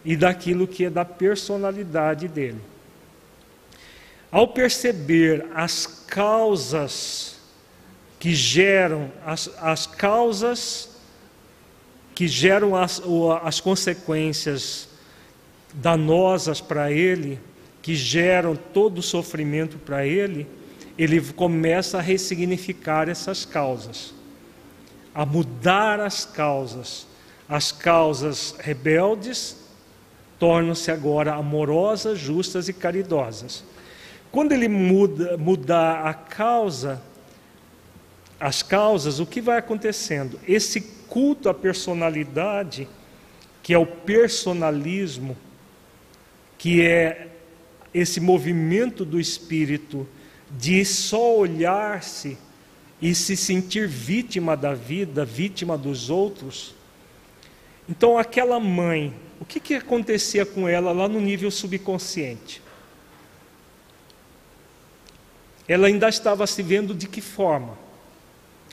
e daquilo que é da personalidade dele. Ao perceber as causas que geram, as, as causas que geram as, as consequências danosas para ele, que geram todo o sofrimento para ele, ele começa a ressignificar essas causas, a mudar as causas. As causas rebeldes tornam-se agora amorosas, justas e caridosas. Quando ele muda mudar a causa, as causas, o que vai acontecendo? Esse culto à personalidade, que é o personalismo, que é esse movimento do espírito de só olhar-se e se sentir vítima da vida, vítima dos outros. Então, aquela mãe, o que, que acontecia com ela lá no nível subconsciente? Ela ainda estava se vendo de que forma?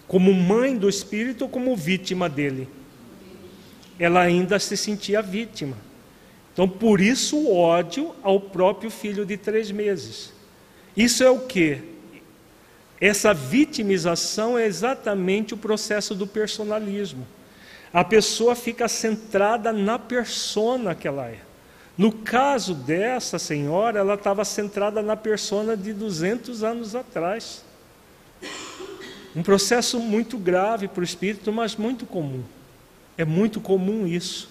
Como mãe do espírito ou como vítima dele? Ela ainda se sentia vítima. Então, por isso o ódio ao próprio filho de três meses. Isso é o que? Essa vitimização é exatamente o processo do personalismo. A pessoa fica centrada na persona que ela é. No caso dessa senhora, ela estava centrada na persona de 200 anos atrás. Um processo muito grave para o espírito, mas muito comum. É muito comum isso.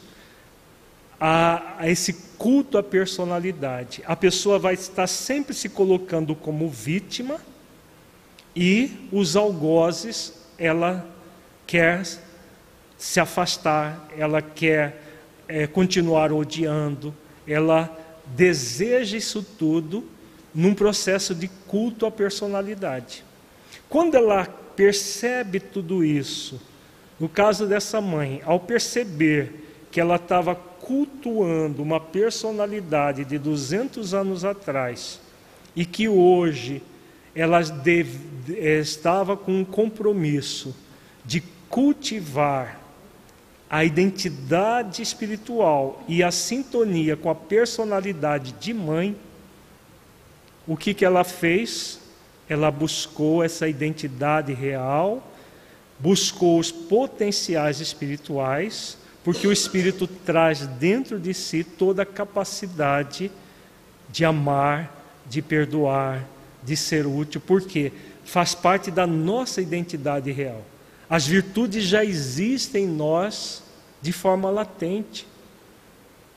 A, a, esse culto à personalidade. A pessoa vai estar sempre se colocando como vítima e os algozes ela quer se afastar, ela quer é, continuar odiando, ela deseja isso tudo num processo de culto à personalidade. Quando ela percebe tudo isso, no caso dessa mãe, ao perceber que ela estava cultuando uma personalidade de 200 anos atrás e que hoje ela deve, estava com um compromisso de cultivar a identidade espiritual e a sintonia com a personalidade de mãe, o que, que ela fez? Ela buscou essa identidade real, buscou os potenciais espirituais, porque o Espírito traz dentro de si toda a capacidade de amar, de perdoar, de ser útil, porque faz parte da nossa identidade real. As virtudes já existem em nós de forma latente.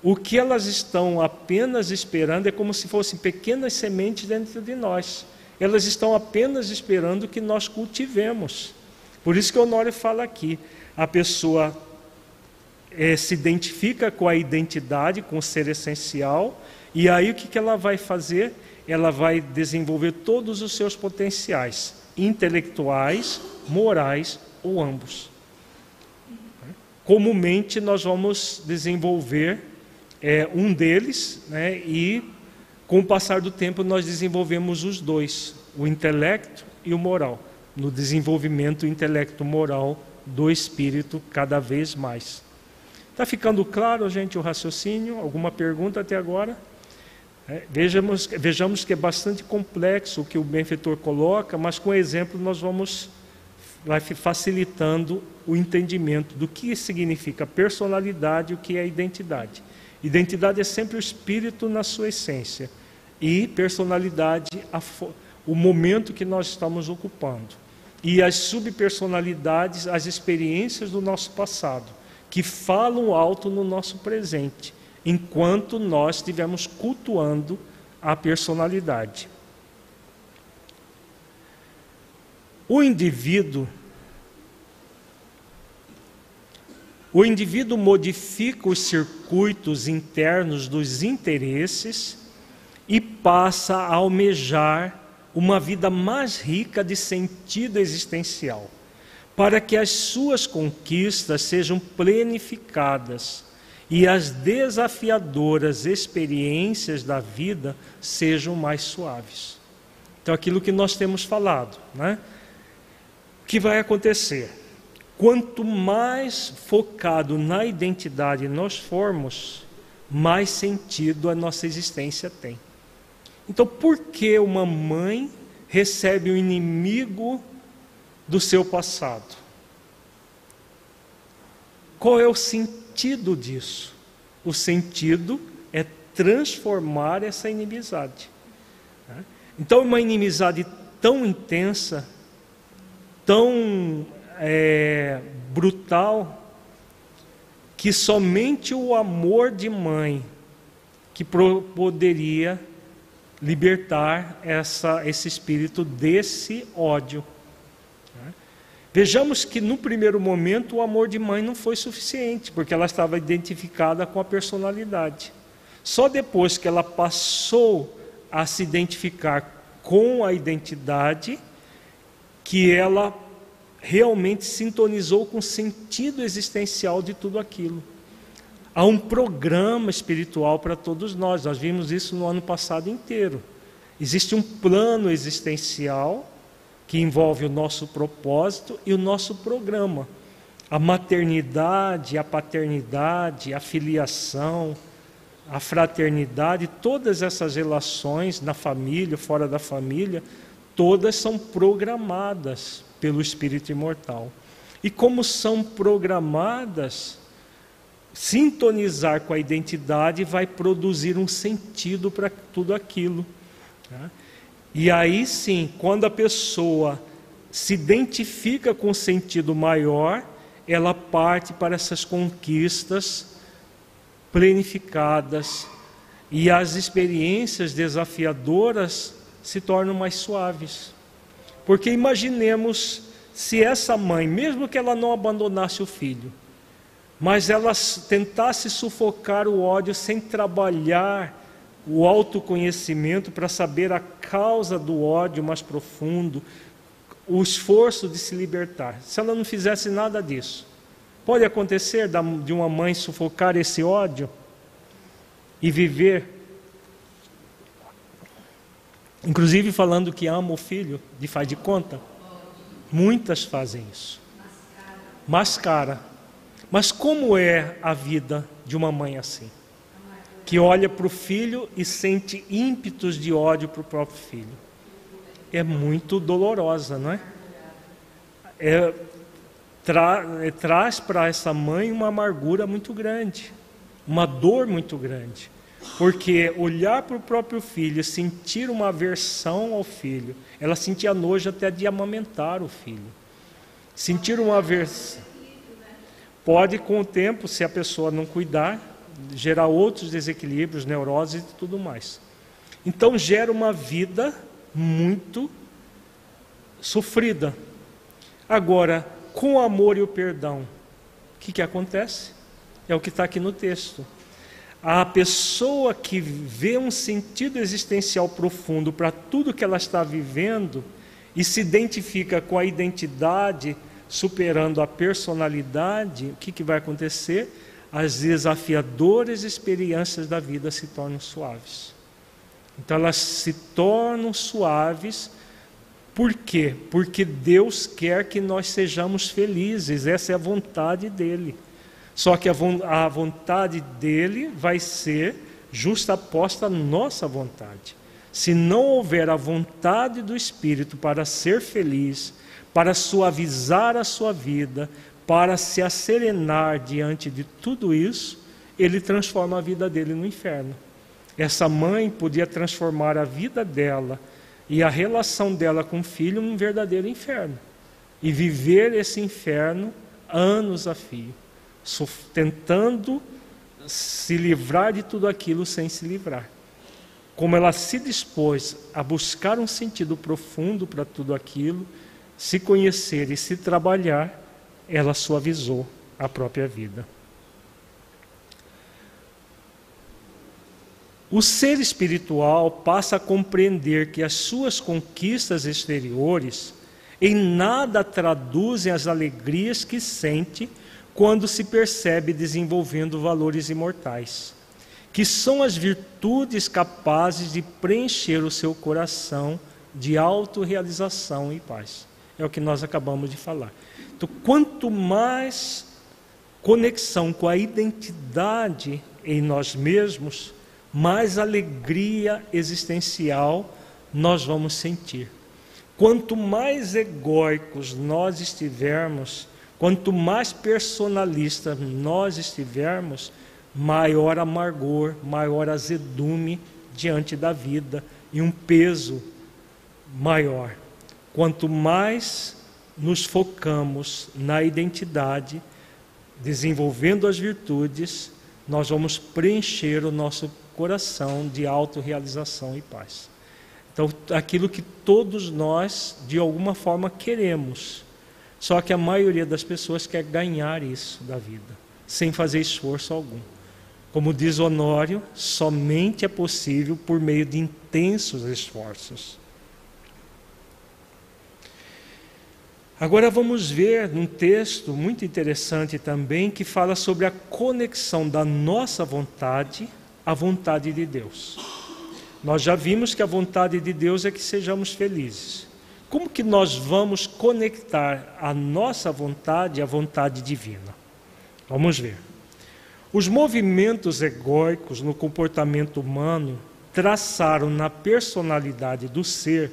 O que elas estão apenas esperando é como se fossem pequenas sementes dentro de nós. Elas estão apenas esperando que nós cultivemos. Por isso que o Honório fala aqui: a pessoa é, se identifica com a identidade, com o ser essencial, e aí o que, que ela vai fazer? Ela vai desenvolver todos os seus potenciais intelectuais, morais ou ambos. Comumente nós vamos desenvolver é, um deles, né, e com o passar do tempo nós desenvolvemos os dois, o intelecto e o moral, no desenvolvimento intelecto-moral do espírito cada vez mais. Está ficando claro, gente, o raciocínio? Alguma pergunta até agora? É, vejamos, vejamos que é bastante complexo o que o benfeitor coloca, mas com exemplo nós vamos vai facilitando o entendimento do que significa personalidade e o que é identidade. Identidade é sempre o espírito na sua essência e personalidade o momento que nós estamos ocupando. E as subpersonalidades, as experiências do nosso passado, que falam alto no nosso presente, enquanto nós estivermos cultuando a personalidade. O indivíduo O indivíduo modifica os circuitos internos dos interesses e passa a almejar uma vida mais rica de sentido existencial, para que as suas conquistas sejam planificadas e as desafiadoras experiências da vida sejam mais suaves. Então, aquilo que nós temos falado, né? Que vai acontecer? Quanto mais focado na identidade nós formos, mais sentido a nossa existência tem. Então, por que uma mãe recebe o inimigo do seu passado? Qual é o sentido disso? O sentido é transformar essa inimizade. Né? Então, uma inimizade tão intensa, tão é, brutal que somente o amor de mãe que poderia libertar essa, esse espírito desse ódio. Vejamos que no primeiro momento o amor de mãe não foi suficiente, porque ela estava identificada com a personalidade. Só depois que ela passou a se identificar com a identidade, que ela realmente sintonizou com o sentido existencial de tudo aquilo. Há um programa espiritual para todos nós, nós vimos isso no ano passado inteiro. Existe um plano existencial que envolve o nosso propósito e o nosso programa. A maternidade, a paternidade, a filiação, a fraternidade, todas essas relações na família, fora da família, todas são programadas pelo espírito imortal. E como são programadas, sintonizar com a identidade vai produzir um sentido para tudo aquilo. Tá? E aí sim, quando a pessoa se identifica com o sentido maior, ela parte para essas conquistas planificadas e as experiências desafiadoras se tornam mais suaves. Porque imaginemos se essa mãe, mesmo que ela não abandonasse o filho, mas ela tentasse sufocar o ódio sem trabalhar o autoconhecimento para saber a causa do ódio mais profundo, o esforço de se libertar. Se ela não fizesse nada disso, pode acontecer de uma mãe sufocar esse ódio e viver, inclusive falando que ama o filho, de faz de conta. Muitas fazem isso. Mascara. Mas como é a vida de uma mãe assim? Que olha para o filho e sente ímpetos de ódio para o próprio filho é muito dolorosa, não é? é, tra, é traz para essa mãe uma amargura muito grande, uma dor muito grande. Porque olhar para o próprio filho, sentir uma aversão ao filho, ela sentia nojo até de amamentar o filho. Sentir uma aversão. Pode, com o tempo, se a pessoa não cuidar, gerar outros desequilíbrios, neuroses e tudo mais. Então, gera uma vida muito sofrida. Agora, com o amor e o perdão, o que, que acontece? É o que está aqui no texto. A pessoa que vê um sentido existencial profundo para tudo que ela está vivendo e se identifica com a identidade superando a personalidade, o que, que vai acontecer? As desafiadoras experiências da vida se tornam suaves. Então elas se tornam suaves. Por quê? Porque Deus quer que nós sejamos felizes, essa é a vontade dele. Só que a vontade dele vai ser justaposta à nossa vontade. Se não houver a vontade do Espírito para ser feliz, para suavizar a sua vida, para se asserenar diante de tudo isso, ele transforma a vida dele no inferno. Essa mãe podia transformar a vida dela e a relação dela com o filho num verdadeiro inferno. E viver esse inferno anos a fio, tentando se livrar de tudo aquilo sem se livrar. Como ela se dispôs a buscar um sentido profundo para tudo aquilo, se conhecer e se trabalhar, ela suavizou a própria vida. O ser espiritual passa a compreender que as suas conquistas exteriores em nada traduzem as alegrias que sente quando se percebe desenvolvendo valores imortais, que são as virtudes capazes de preencher o seu coração de autorrealização e paz. É o que nós acabamos de falar. Então, quanto mais conexão com a identidade em nós mesmos, mais alegria existencial nós vamos sentir. Quanto mais egóicos nós estivermos, quanto mais personalistas nós estivermos, maior amargor, maior azedume diante da vida e um peso maior. Quanto mais nos focamos na identidade, desenvolvendo as virtudes, nós vamos preencher o nosso coração de autorrealização e paz. Então, aquilo que todos nós, de alguma forma, queremos. Só que a maioria das pessoas quer ganhar isso da vida, sem fazer esforço algum. Como diz Honório, somente é possível por meio de intensos esforços. Agora vamos ver num texto muito interessante também que fala sobre a conexão da nossa vontade a vontade de Deus. Nós já vimos que a vontade de Deus é que sejamos felizes. Como que nós vamos conectar a nossa vontade à vontade divina? Vamos ver. Os movimentos egóicos no comportamento humano traçaram na personalidade do ser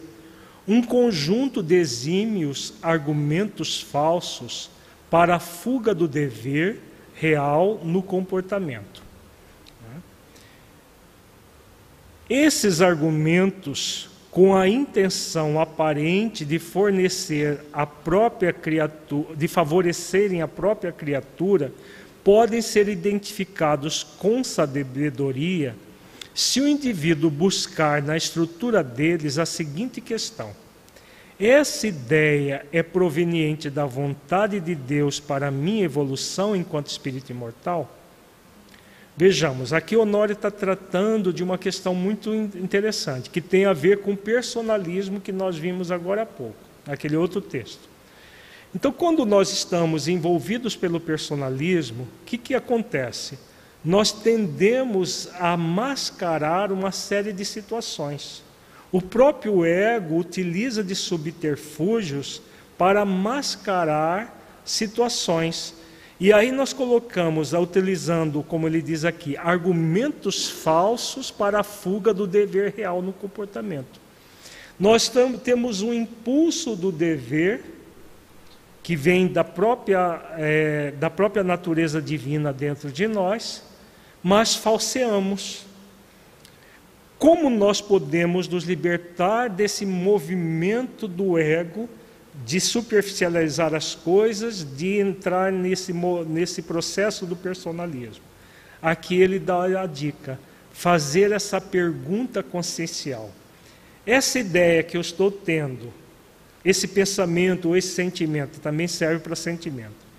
um conjunto de exímios argumentos falsos para a fuga do dever real no comportamento. Esses argumentos com a intenção aparente de fornecer a própria criatura, de favorecerem a própria criatura, podem ser identificados com sabedoria se o indivíduo buscar na estrutura deles a seguinte questão: essa ideia é proveniente da vontade de Deus para minha evolução enquanto espírito imortal? Vejamos, aqui Honório está tratando de uma questão muito interessante, que tem a ver com o personalismo que nós vimos agora há pouco, naquele outro texto. Então, quando nós estamos envolvidos pelo personalismo, o que, que acontece? Nós tendemos a mascarar uma série de situações. O próprio ego utiliza de subterfúgios para mascarar situações. E aí nós colocamos, utilizando, como ele diz aqui, argumentos falsos para a fuga do dever real no comportamento. Nós temos um impulso do dever que vem da própria, é, da própria natureza divina dentro de nós, mas falseamos. Como nós podemos nos libertar desse movimento do ego de superficializar as coisas, de entrar nesse, nesse processo do personalismo. Aqui ele dá a dica: fazer essa pergunta consciencial. Essa ideia que eu estou tendo, esse pensamento ou esse sentimento, também serve para sentimento.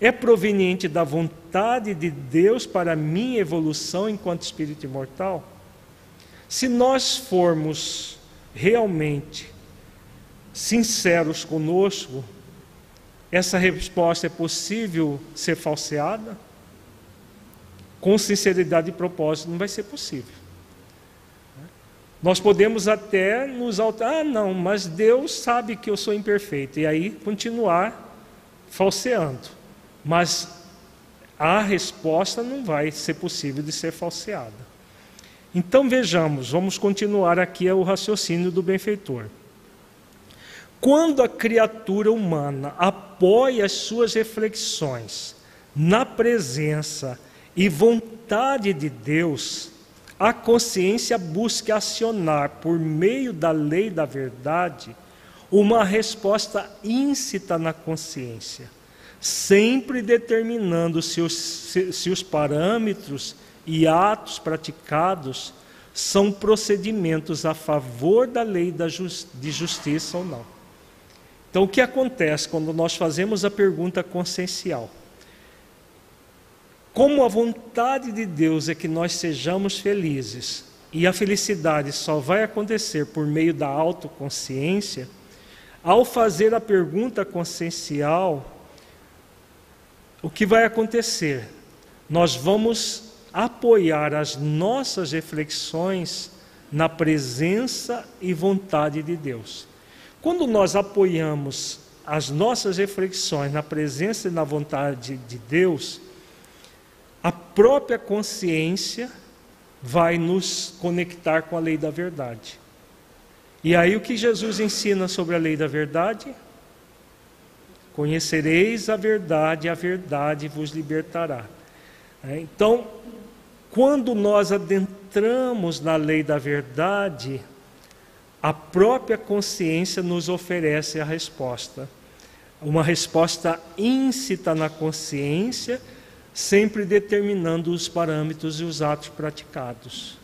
É proveniente da vontade de Deus para a minha evolução enquanto espírito imortal? Se nós formos realmente sinceros conosco, essa resposta é possível ser falseada? Com sinceridade e propósito, não vai ser possível. Nós podemos até nos alterar, ah, não, mas Deus sabe que eu sou imperfeito, e aí continuar falseando. Mas a resposta não vai ser possível de ser falseada. Então vejamos, vamos continuar aqui o raciocínio do benfeitor. Quando a criatura humana apoia as suas reflexões na presença e vontade de Deus, a consciência busca acionar, por meio da lei da verdade, uma resposta íncita na consciência, sempre determinando se os, se, se os parâmetros e atos praticados são procedimentos a favor da lei da just, de justiça ou não. Então, o que acontece quando nós fazemos a pergunta consciencial? Como a vontade de Deus é que nós sejamos felizes, e a felicidade só vai acontecer por meio da autoconsciência, ao fazer a pergunta consciencial, o que vai acontecer? Nós vamos apoiar as nossas reflexões na presença e vontade de Deus. Quando nós apoiamos as nossas reflexões na presença e na vontade de Deus, a própria consciência vai nos conectar com a lei da verdade. E aí o que Jesus ensina sobre a lei da verdade? Conhecereis a verdade, a verdade vos libertará. É, então, quando nós adentramos na lei da verdade, a própria consciência nos oferece a resposta. Uma resposta íncita na consciência, sempre determinando os parâmetros e os atos praticados.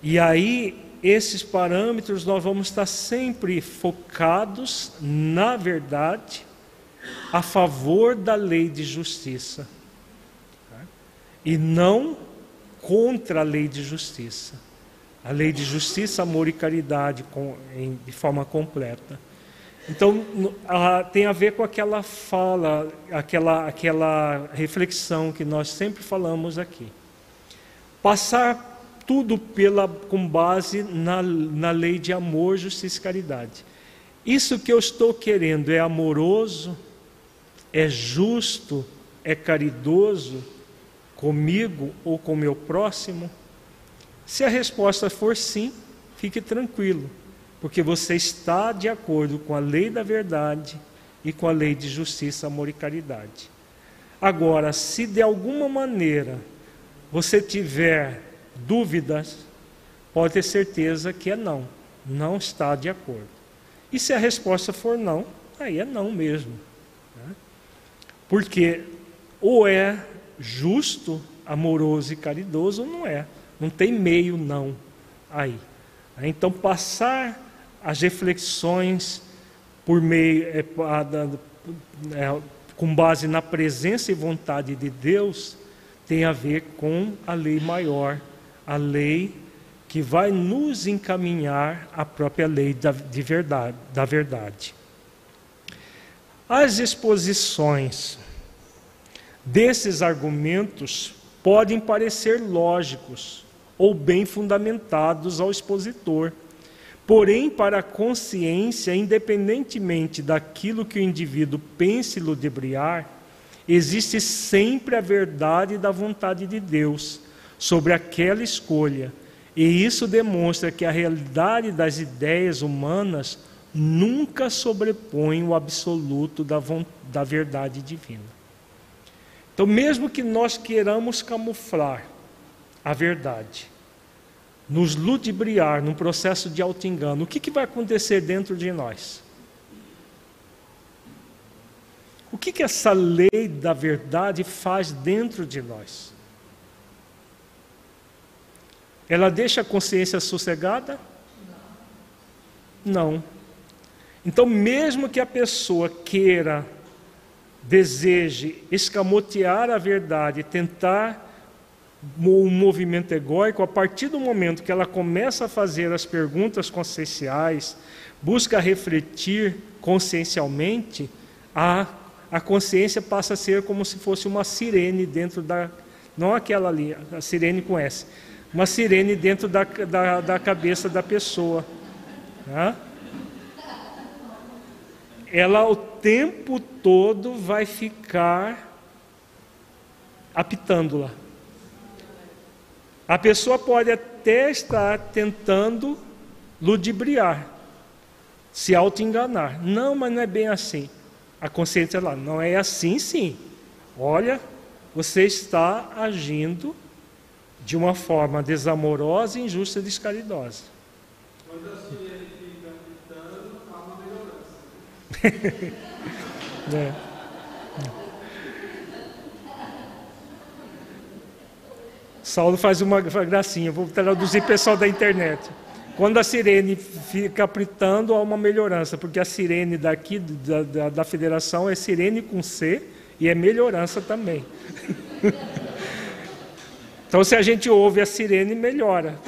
E aí, esses parâmetros nós vamos estar sempre focados na verdade, a favor da lei de justiça, e não contra a lei de justiça a lei de justiça, amor e caridade com, em, de forma completa. Então, a, tem a ver com aquela fala, aquela, aquela reflexão que nós sempre falamos aqui. Passar tudo pela, com base na, na lei de amor, justiça e caridade. Isso que eu estou querendo é amoroso, é justo, é caridoso comigo ou com meu próximo? Se a resposta for sim, fique tranquilo, porque você está de acordo com a lei da verdade e com a lei de justiça, amor e caridade. Agora, se de alguma maneira você tiver dúvidas, pode ter certeza que é não, não está de acordo. E se a resposta for não, aí é não mesmo. Né? Porque ou é justo, amoroso e caridoso, ou não é. Não tem meio não aí. Então, passar as reflexões por meio, é, é, com base na presença e vontade de Deus, tem a ver com a lei maior, a lei que vai nos encaminhar à própria lei da, de verdade, da verdade. As exposições desses argumentos podem parecer lógicos ou bem fundamentados ao expositor. Porém, para a consciência, independentemente daquilo que o indivíduo pense ludibriar, existe sempre a verdade da vontade de Deus sobre aquela escolha. E isso demonstra que a realidade das ideias humanas nunca sobrepõe o absoluto da, da verdade divina. Então, mesmo que nós queiramos camuflar a verdade, nos ludibriar num processo de auto-engano, o que, que vai acontecer dentro de nós? O que, que essa lei da verdade faz dentro de nós? Ela deixa a consciência sossegada? Não. Então, mesmo que a pessoa queira deseje escamotear a verdade, tentar um movimento egóico, a partir do momento que ela começa a fazer as perguntas conscienciais, busca refletir consciencialmente, a, a consciência passa a ser como se fosse uma sirene dentro da. Não aquela ali, a sirene com S, uma sirene dentro da, da, da cabeça da pessoa. Tá? ela o tempo todo vai ficar apitando-la. A pessoa pode até estar tentando ludibriar, se auto-enganar. Não, mas não é bem assim. A consciência lá, não é assim sim. Olha, você está agindo de uma forma desamorosa, injusta e descaridosa. Quando assim é. Saulo faz uma gracinha, vou traduzir pessoal da internet. Quando a sirene fica apitando, há uma melhorança, porque a sirene daqui da, da, da federação é sirene com C e é melhorança também. então, se a gente ouve a sirene, melhora.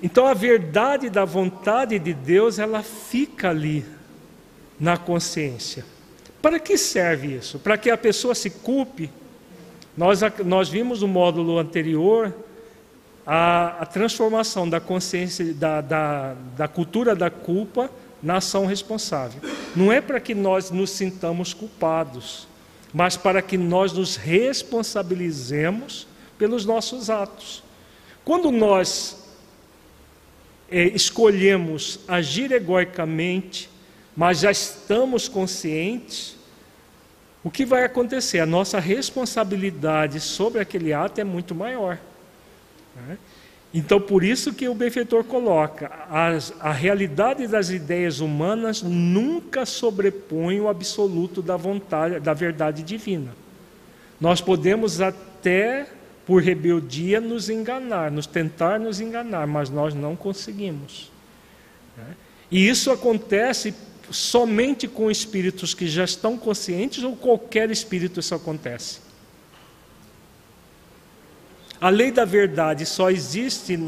Então a verdade da vontade de Deus, ela fica ali na consciência. Para que serve isso? Para que a pessoa se culpe? Nós, nós vimos no módulo anterior a, a transformação da consciência, da, da, da cultura da culpa na ação responsável. Não é para que nós nos sintamos culpados, mas para que nós nos responsabilizemos pelos nossos atos. Quando nós é, escolhemos agir egoicamente, mas já estamos conscientes, o que vai acontecer? A nossa responsabilidade sobre aquele ato é muito maior. Né? Então, por isso que o benfeitor coloca: as, a realidade das ideias humanas nunca sobrepõe o absoluto da vontade, da verdade divina. Nós podemos até por rebeldia, nos enganar, nos tentar nos enganar, mas nós não conseguimos. Né? E isso acontece somente com espíritos que já estão conscientes ou qualquer espírito isso acontece? A lei da verdade só existe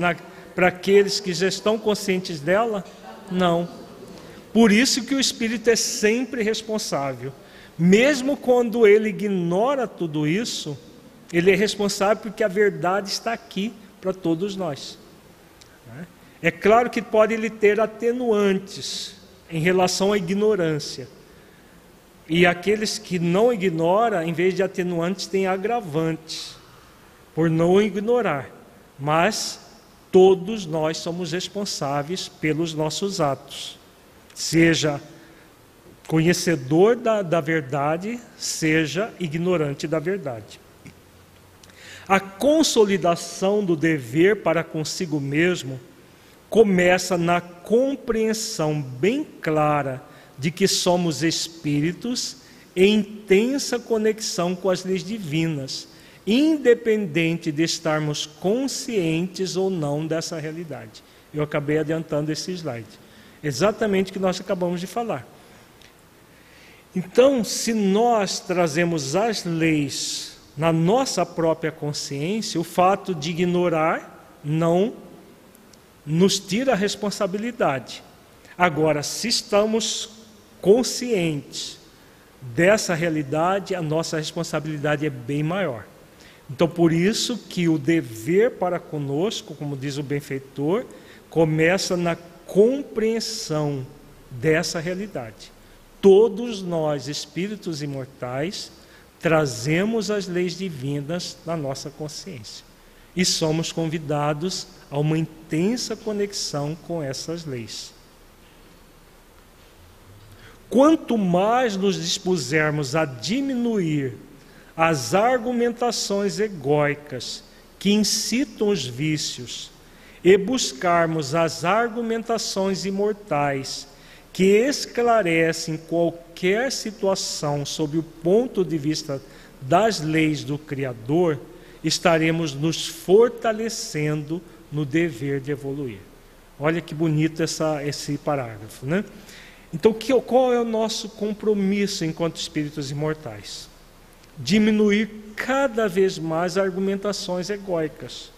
para aqueles que já estão conscientes dela? Não. Por isso que o espírito é sempre responsável. Mesmo quando ele ignora tudo isso, ele é responsável porque a verdade está aqui para todos nós. É claro que pode ele ter atenuantes em relação à ignorância. E aqueles que não ignoram, em vez de atenuantes, têm agravantes, por não ignorar. Mas todos nós somos responsáveis pelos nossos atos, seja conhecedor da, da verdade, seja ignorante da verdade. A consolidação do dever para consigo mesmo começa na compreensão bem clara de que somos espíritos em intensa conexão com as leis divinas, independente de estarmos conscientes ou não dessa realidade. Eu acabei adiantando esse slide. Exatamente o que nós acabamos de falar. Então, se nós trazemos as leis na nossa própria consciência, o fato de ignorar não nos tira a responsabilidade. Agora, se estamos conscientes dessa realidade, a nossa responsabilidade é bem maior. Então, por isso que o dever para conosco, como diz o benfeitor, começa na compreensão dessa realidade. Todos nós, espíritos imortais, trazemos as leis divinas na nossa consciência e somos convidados a uma intensa conexão com essas leis. Quanto mais nos dispusermos a diminuir as argumentações egóicas que incitam os vícios e buscarmos as argumentações imortais que esclarecem qualquer situação sob o ponto de vista das leis do Criador, estaremos nos fortalecendo no dever de evoluir. Olha que bonito essa, esse parágrafo, né? Então, que, qual é o nosso compromisso enquanto espíritos imortais? Diminuir cada vez mais argumentações egóicas.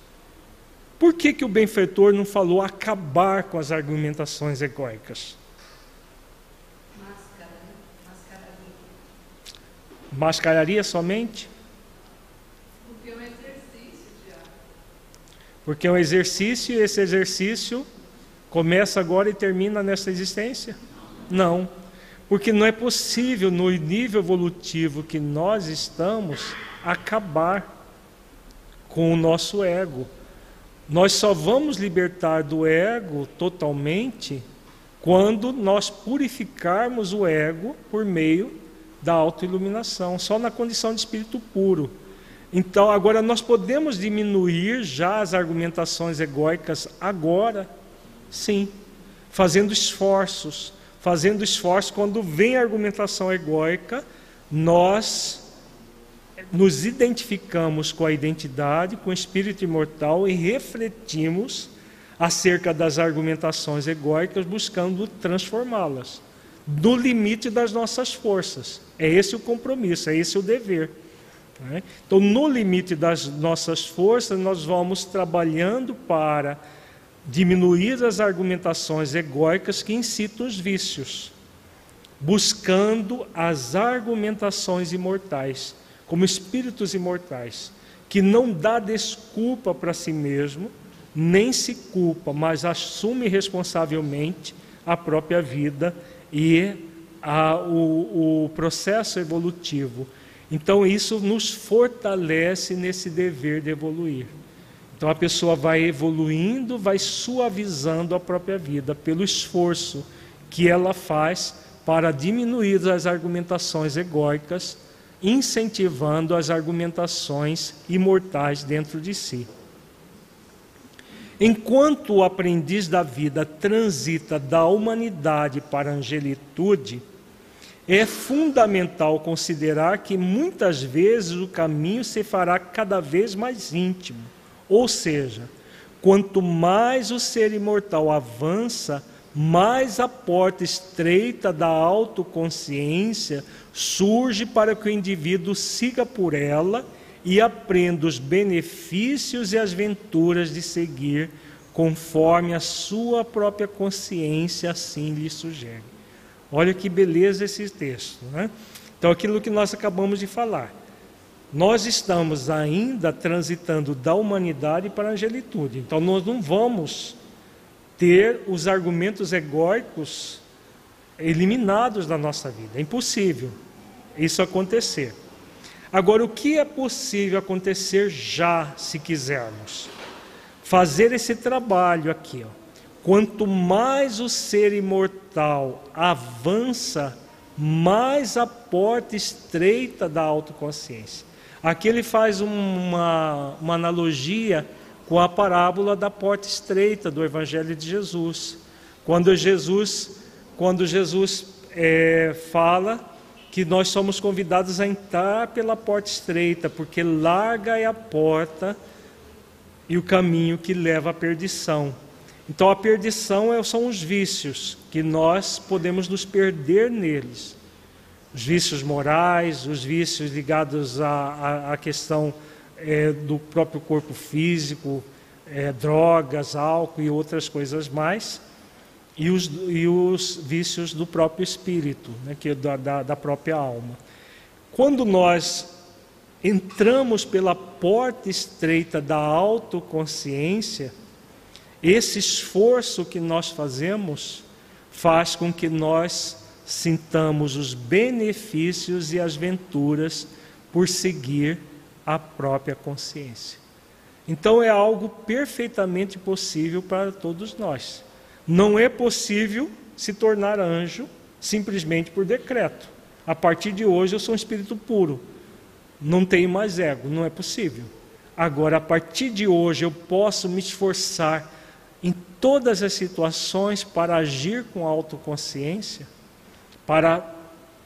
Por que, que o benfeitor não falou acabar com as argumentações egóicas? Mascararia somente? Porque é um exercício, Tiago. Porque é um exercício e esse exercício começa agora e termina nessa existência? Não, porque não é possível, no nível evolutivo que nós estamos, acabar com o nosso ego. Nós só vamos libertar do ego totalmente quando nós purificarmos o ego por meio da autoiluminação, só na condição de espírito puro. Então, agora nós podemos diminuir já as argumentações egóicas agora, sim, fazendo esforços, fazendo esforço, quando vem a argumentação egóica, nós nos identificamos com a identidade, com o espírito imortal e refletimos acerca das argumentações egóicas, buscando transformá-las do limite das nossas forças. É esse o compromisso, é esse o dever. Né? Então, no limite das nossas forças, nós vamos trabalhando para diminuir as argumentações egóicas que incitam os vícios, buscando as argumentações imortais, como espíritos imortais, que não dá desculpa para si mesmo, nem se culpa, mas assume responsavelmente a própria vida e a, o, o processo evolutivo. Então, isso nos fortalece nesse dever de evoluir. Então a pessoa vai evoluindo, vai suavizando a própria vida pelo esforço que ela faz para diminuir as argumentações egóicas, incentivando as argumentações imortais dentro de si. Enquanto o aprendiz da vida transita da humanidade para a angelitude, é fundamental considerar que muitas vezes o caminho se fará cada vez mais íntimo ou seja, quanto mais o ser imortal avança, mais a porta estreita da autoconsciência surge para que o indivíduo siga por ela e aprenda os benefícios e as venturas de seguir conforme a sua própria consciência assim lhe sugere. Olha que beleza esse texto, né? Então, aquilo que nós acabamos de falar nós estamos ainda transitando da humanidade para a angelitude. Então nós não vamos ter os argumentos egóicos eliminados da nossa vida. É impossível isso acontecer. Agora, o que é possível acontecer já, se quisermos? Fazer esse trabalho aqui. Ó. Quanto mais o ser imortal avança, mais a porta estreita da autoconsciência. Aqui ele faz uma, uma analogia com a parábola da porta estreita do Evangelho de Jesus. Quando Jesus, quando Jesus é, fala que nós somos convidados a entrar pela porta estreita, porque larga é a porta e o caminho que leva à perdição. Então a perdição é, são os vícios, que nós podemos nos perder neles. Os vícios morais, os vícios ligados à, à, questão é, do próprio corpo físico, é, drogas, álcool e outras coisas mais, e os, e os vícios do próprio espírito, né, que é da, da, da própria alma. Quando nós entramos pela porta estreita da autoconsciência, esse esforço que nós fazemos faz com que nós sintamos os benefícios e as venturas por seguir a própria consciência. Então é algo perfeitamente possível para todos nós. Não é possível se tornar anjo simplesmente por decreto. A partir de hoje eu sou um espírito puro. Não tenho mais ego, não é possível. Agora, a partir de hoje eu posso me esforçar todas as situações para agir com autoconsciência, para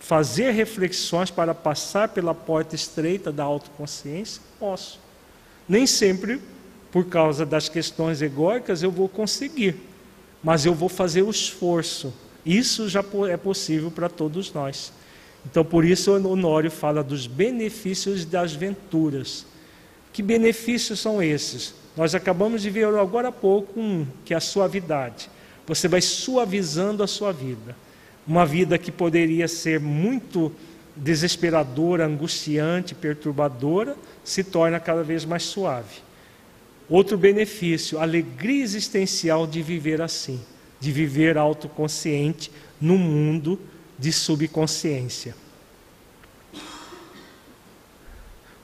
fazer reflexões, para passar pela porta estreita da autoconsciência? Posso. Nem sempre, por causa das questões egóicas, eu vou conseguir, mas eu vou fazer o esforço. Isso já é possível para todos nós. Então, por isso, o Honório fala dos benefícios das venturas. Que benefícios são esses? Nós acabamos de ver agora há pouco um, que é a suavidade. Você vai suavizando a sua vida. Uma vida que poderia ser muito desesperadora, angustiante, perturbadora, se torna cada vez mais suave. Outro benefício, alegria existencial de viver assim, de viver autoconsciente no mundo de subconsciência.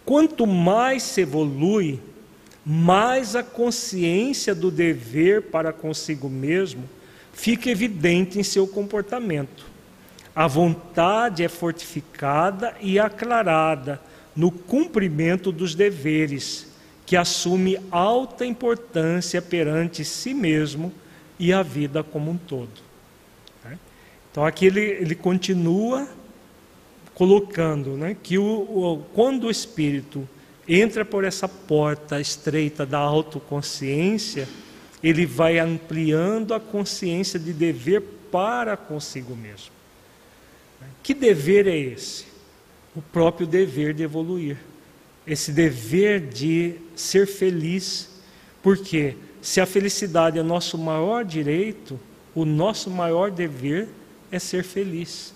Quanto mais se evolui mais a consciência do dever para consigo mesmo fica evidente em seu comportamento. A vontade é fortificada e aclarada no cumprimento dos deveres, que assume alta importância perante si mesmo e a vida como um todo. Né? Então aqui ele, ele continua colocando né, que o, o, quando o espírito entra por essa porta estreita da autoconsciência, ele vai ampliando a consciência de dever para consigo mesmo. Que dever é esse? O próprio dever de evoluir. Esse dever de ser feliz. Porque se a felicidade é nosso maior direito, o nosso maior dever é ser feliz.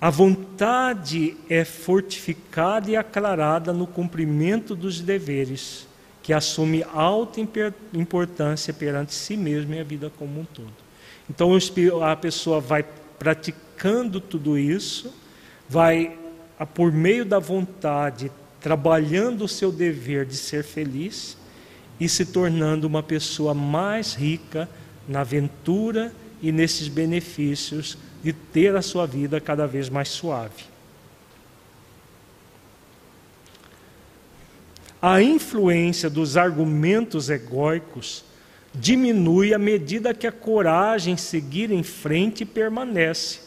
A vontade é fortificada e aclarada no cumprimento dos deveres, que assume alta importância perante si mesmo e a vida como um todo. Então a pessoa vai praticando tudo isso, vai, por meio da vontade, trabalhando o seu dever de ser feliz e se tornando uma pessoa mais rica na aventura e nesses benefícios de ter a sua vida cada vez mais suave. A influência dos argumentos egóicos diminui à medida que a coragem seguir em frente permanece,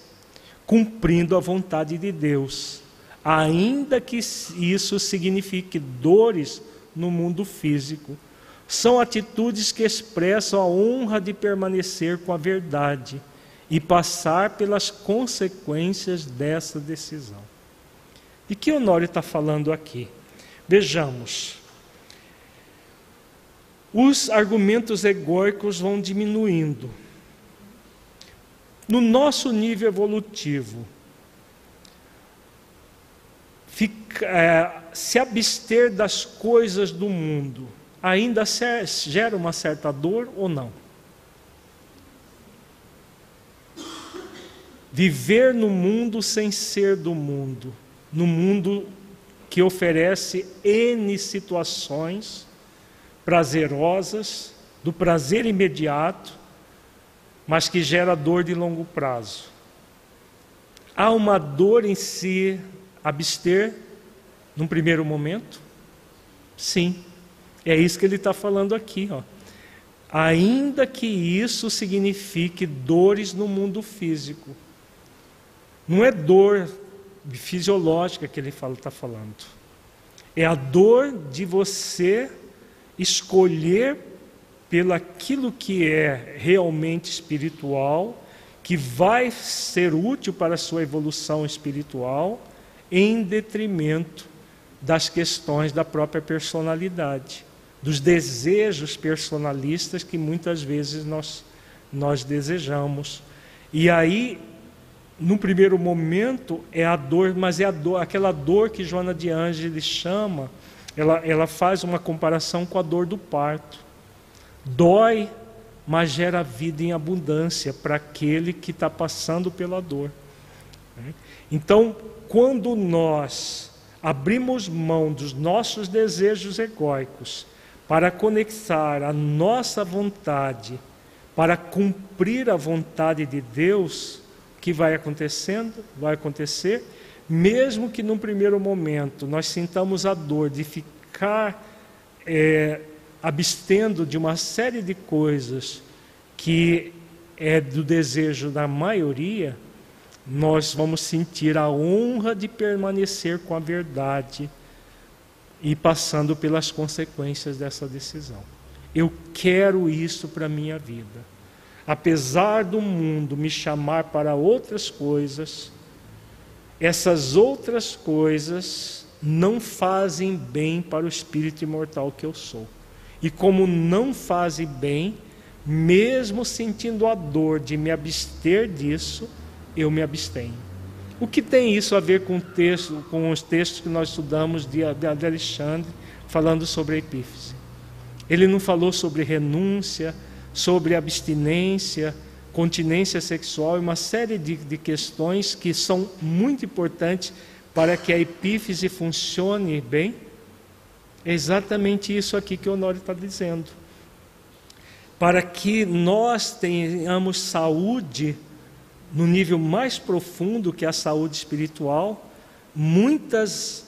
cumprindo a vontade de Deus, ainda que isso signifique dores no mundo físico. São atitudes que expressam a honra de permanecer com a verdade e passar pelas consequências dessa decisão. E que Honório está falando aqui? Vejamos. Os argumentos egóicos vão diminuindo. No nosso nível evolutivo, fica, é, se abster das coisas do mundo ainda gera uma certa dor ou não? Viver no mundo sem ser do mundo, no mundo que oferece N situações prazerosas, do prazer imediato, mas que gera dor de longo prazo. Há uma dor em se abster? Num primeiro momento? Sim. É isso que ele está falando aqui. Ó. Ainda que isso signifique dores no mundo físico. Não é dor fisiológica que ele está falando. É a dor de você escolher pelo aquilo que é realmente espiritual, que vai ser útil para a sua evolução espiritual, em detrimento das questões da própria personalidade, dos desejos personalistas que muitas vezes nós, nós desejamos. E aí, no primeiro momento, é a dor, mas é a dor, aquela dor que Joana de Ângeles chama, ela, ela faz uma comparação com a dor do parto. Dói, mas gera vida em abundância para aquele que está passando pela dor. Então, quando nós abrimos mão dos nossos desejos egóicos para conectar a nossa vontade, para cumprir a vontade de Deus, que vai acontecendo? Vai acontecer, mesmo que num primeiro momento nós sintamos a dor de ficar é, abstendo de uma série de coisas que é do desejo da maioria, nós vamos sentir a honra de permanecer com a verdade e passando pelas consequências dessa decisão. Eu quero isso para a minha vida. Apesar do mundo me chamar para outras coisas, essas outras coisas não fazem bem para o espírito imortal que eu sou. E como não fazem bem, mesmo sentindo a dor de me abster disso, eu me abstenho. O que tem isso a ver com, texto, com os textos que nós estudamos de, de Alexandre, falando sobre a epífise? Ele não falou sobre renúncia, sobre abstinência, continência sexual e uma série de, de questões que são muito importantes para que a epífise funcione bem? É exatamente isso aqui que o Honório está dizendo. Para que nós tenhamos saúde no nível mais profundo que a saúde espiritual, muitas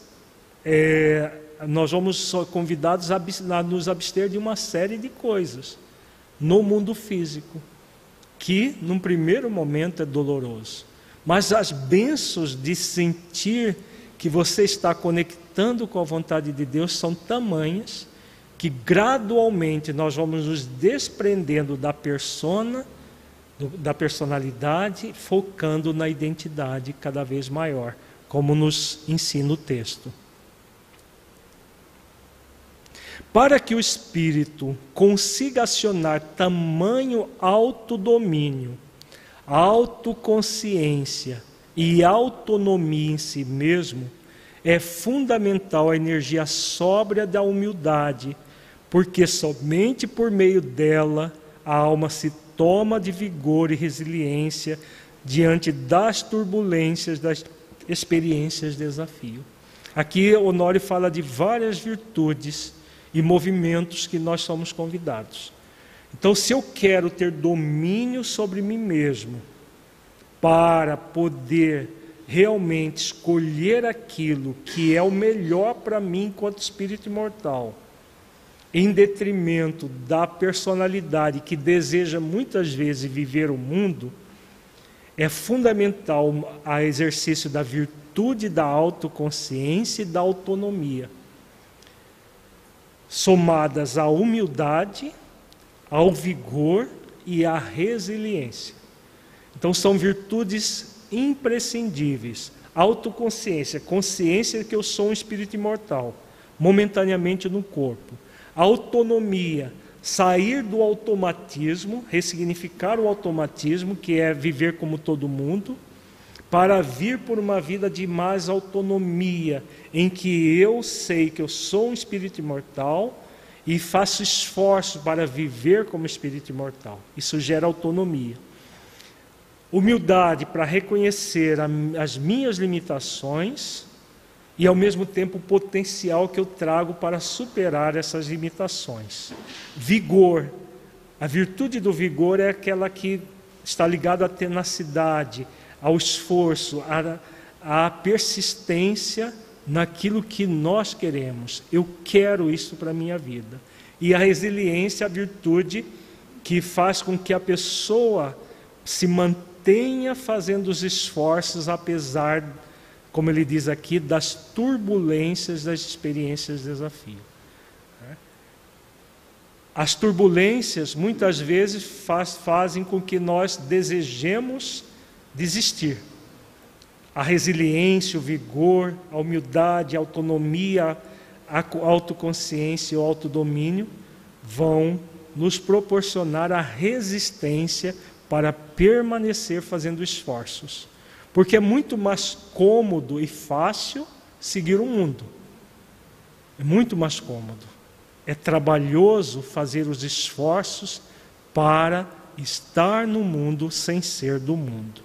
é, nós vamos convidados a, a nos abster de uma série de coisas no mundo físico, que num primeiro momento é doloroso. Mas as bênçãos de sentir que você está conectando com a vontade de Deus são tamanhas que gradualmente nós vamos nos desprendendo da persona, da personalidade, focando na identidade cada vez maior, como nos ensina o texto. Para que o espírito consiga acionar tamanho autodomínio, autoconsciência, e autonomia em si mesmo, é fundamental a energia sóbria da humildade, porque somente por meio dela a alma se toma de vigor e resiliência diante das turbulências das experiências de desafio. Aqui Honório fala de várias virtudes e movimentos que nós somos convidados. Então, se eu quero ter domínio sobre mim mesmo, para poder realmente escolher aquilo que é o melhor para mim enquanto espírito imortal, em detrimento da personalidade que deseja muitas vezes viver o mundo, é fundamental o exercício da virtude da autoconsciência e da autonomia, somadas à humildade, ao vigor e à resiliência. Então são virtudes imprescindíveis. Autoconsciência, consciência que eu sou um espírito imortal, momentaneamente no corpo. Autonomia, sair do automatismo, ressignificar o automatismo, que é viver como todo mundo, para vir por uma vida de mais autonomia, em que eu sei que eu sou um espírito imortal e faço esforço para viver como espírito imortal. Isso gera autonomia humildade para reconhecer a, as minhas limitações e, ao mesmo tempo, o potencial que eu trago para superar essas limitações. Vigor. A virtude do vigor é aquela que está ligada à tenacidade, ao esforço, à, à persistência naquilo que nós queremos. Eu quero isso para a minha vida. E a resiliência, a virtude que faz com que a pessoa se mantenha fazendo os esforços, apesar, como ele diz aqui, das turbulências das experiências de desafio. As turbulências muitas vezes faz, fazem com que nós desejemos desistir. A resiliência, o vigor, a humildade, a autonomia, a autoconsciência e o autodomínio vão nos proporcionar a resistência para permanecer fazendo esforços. Porque é muito mais cômodo e fácil seguir o mundo. É muito mais cômodo é trabalhoso fazer os esforços para estar no mundo sem ser do mundo.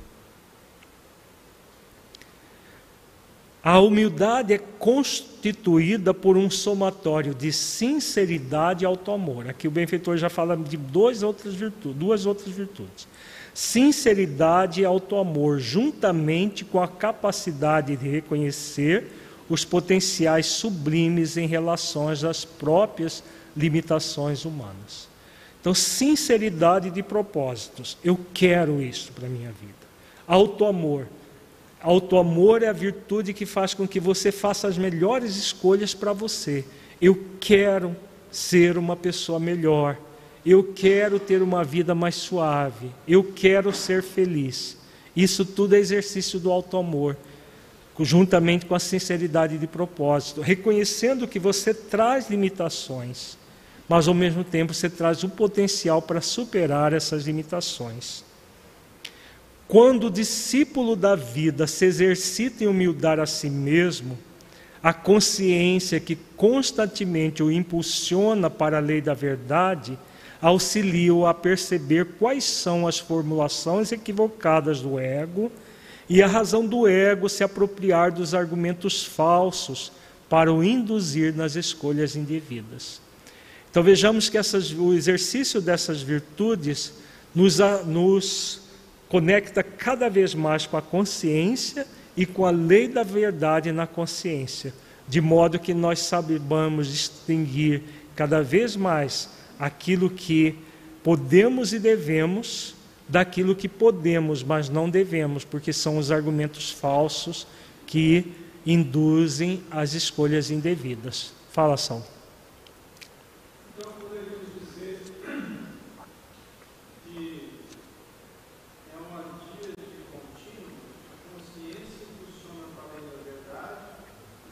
A humildade é constituída por um somatório de sinceridade e auto-amor. Aqui o benfeitor já fala de duas outras virtudes, duas outras virtudes. Sinceridade e auto-amor, juntamente com a capacidade de reconhecer os potenciais sublimes em relação às próprias limitações humanas. Então, sinceridade de propósitos. Eu quero isso para a minha vida. Auto-amor. Auto-amor é a virtude que faz com que você faça as melhores escolhas para você. Eu quero ser uma pessoa melhor. Eu quero ter uma vida mais suave. Eu quero ser feliz. Isso tudo é exercício do auto-amor juntamente com a sinceridade de propósito, reconhecendo que você traz limitações, mas ao mesmo tempo você traz o potencial para superar essas limitações. Quando o discípulo da vida se exercita em humildar a si mesmo, a consciência que constantemente o impulsiona para a lei da verdade auxilia-o a perceber quais são as formulações equivocadas do ego e a razão do ego se apropriar dos argumentos falsos para o induzir nas escolhas indevidas. Então vejamos que essas, o exercício dessas virtudes nos, nos conecta cada vez mais com a consciência e com a lei da verdade na consciência, de modo que nós saibamos distinguir cada vez mais aquilo que podemos e devemos daquilo que podemos, mas não devemos, porque são os argumentos falsos que induzem as escolhas indevidas. Fala, São. Então, poderíamos dizer que é uma dia de contínuo, a consciência funciona para a lei da verdade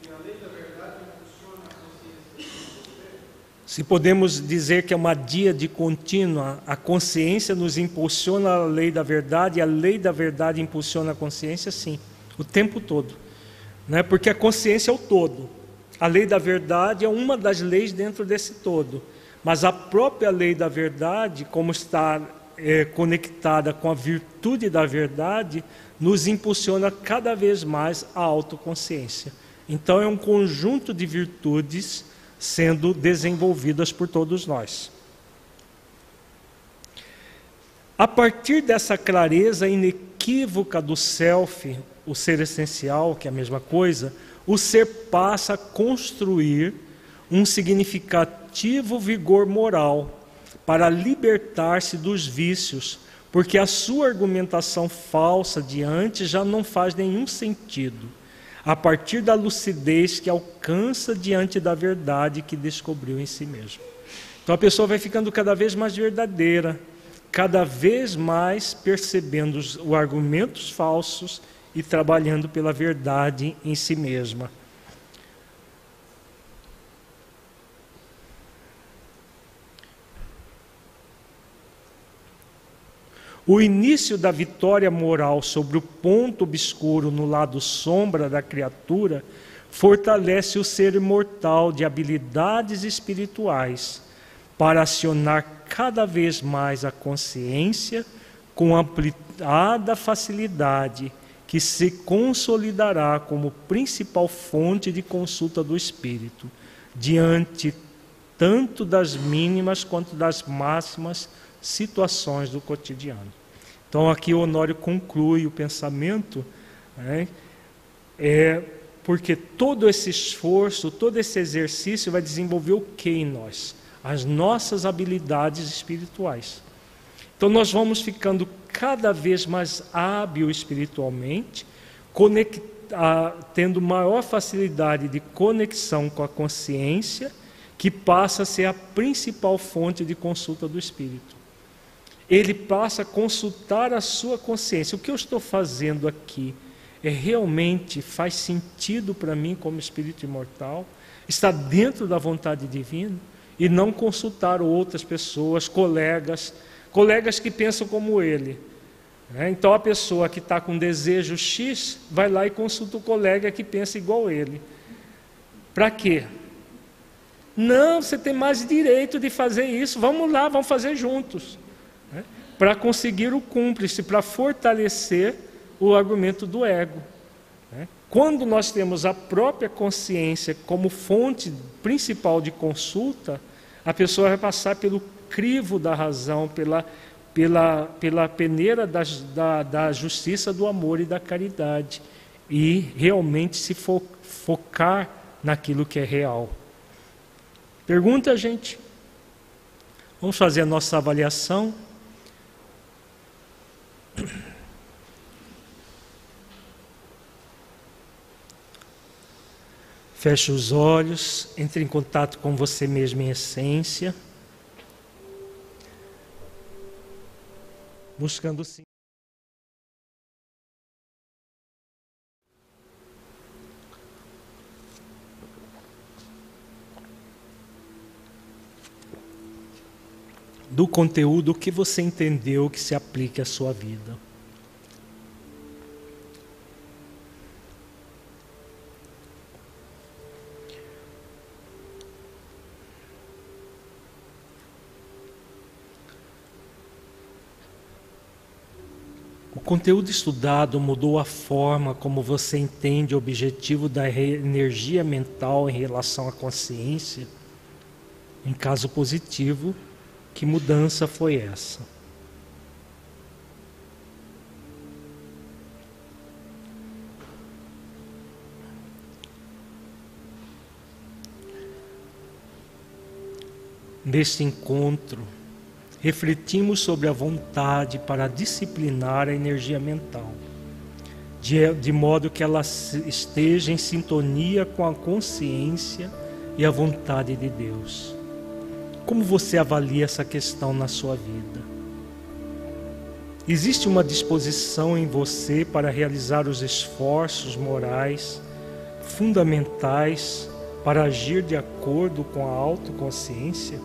e a lei da verdade funciona a consciência se podemos dizer que é uma dia de contínua, a consciência nos impulsiona a lei da verdade, e a lei da verdade impulsiona a consciência, sim, o tempo todo. Né? Porque a consciência é o todo. A lei da verdade é uma das leis dentro desse todo. Mas a própria lei da verdade, como está é, conectada com a virtude da verdade, nos impulsiona cada vez mais a autoconsciência. Então é um conjunto de virtudes sendo desenvolvidas por todos nós. A partir dessa clareza inequívoca do self, o ser essencial, que é a mesma coisa, o ser passa a construir um significativo vigor moral para libertar-se dos vícios, porque a sua argumentação falsa diante já não faz nenhum sentido a partir da lucidez que alcança diante da verdade que descobriu em si mesmo. Então a pessoa vai ficando cada vez mais verdadeira, cada vez mais percebendo os, os argumentos falsos e trabalhando pela verdade em si mesma. O início da vitória moral sobre o ponto obscuro no lado sombra da criatura fortalece o ser imortal de habilidades espirituais para acionar cada vez mais a consciência com ampliada facilidade que se consolidará como principal fonte de consulta do espírito diante tanto das mínimas quanto das máximas situações do cotidiano. Então aqui o Honório conclui o pensamento, né, é, Porque todo esse esforço, todo esse exercício vai desenvolver o que em nós? As nossas habilidades espirituais. Então nós vamos ficando cada vez mais hábil espiritualmente, tendo maior facilidade de conexão com a consciência, que passa a ser a principal fonte de consulta do espírito. Ele passa a consultar a sua consciência. O que eu estou fazendo aqui é realmente faz sentido para mim como espírito imortal? Está dentro da vontade divina? E não consultar outras pessoas, colegas, colegas que pensam como ele. É, então a pessoa que está com desejo X vai lá e consulta o colega que pensa igual ele. Para quê? Não, você tem mais direito de fazer isso. Vamos lá, vamos fazer juntos. Para conseguir o cúmplice, para fortalecer o argumento do ego. É, quando nós temos a própria consciência como fonte principal de consulta, a pessoa vai passar pelo crivo da razão, pela pela, pela peneira da, da, da justiça, do amor e da caridade, e realmente se fo, focar naquilo que é real. Pergunta, gente. Vamos fazer a nossa avaliação. Feche os olhos, entre em contato com você mesmo em essência. buscando sim. Do conteúdo que você entendeu que se aplique à sua vida. O conteúdo estudado mudou a forma como você entende o objetivo da energia mental em relação à consciência? Em caso positivo, que mudança foi essa? Neste encontro, refletimos sobre a vontade para disciplinar a energia mental, de, de modo que ela esteja em sintonia com a consciência e a vontade de Deus. Como você avalia essa questão na sua vida? Existe uma disposição em você para realizar os esforços morais fundamentais para agir de acordo com a autoconsciência?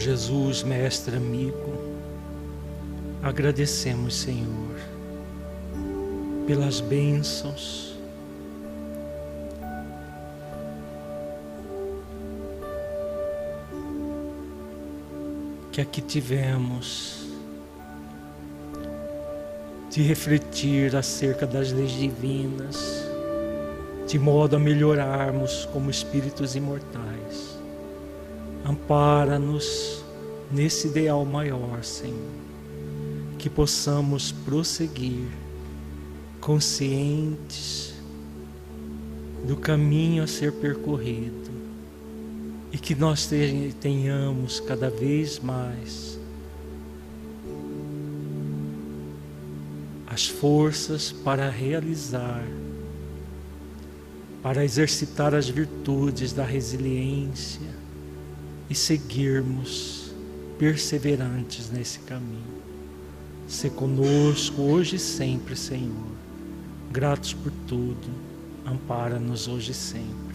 Jesus, mestre amigo, agradecemos, Senhor, pelas bênçãos, que aqui tivemos de refletir acerca das leis divinas, de modo a melhorarmos como espíritos imortais. Ampara-nos nesse ideal maior, Senhor, que possamos prosseguir conscientes do caminho a ser percorrido e que nós tenhamos cada vez mais as forças para realizar, para exercitar as virtudes da resiliência e seguirmos perseverantes nesse caminho. Se conosco hoje e sempre, Senhor. Gratos por tudo, ampara-nos hoje e sempre.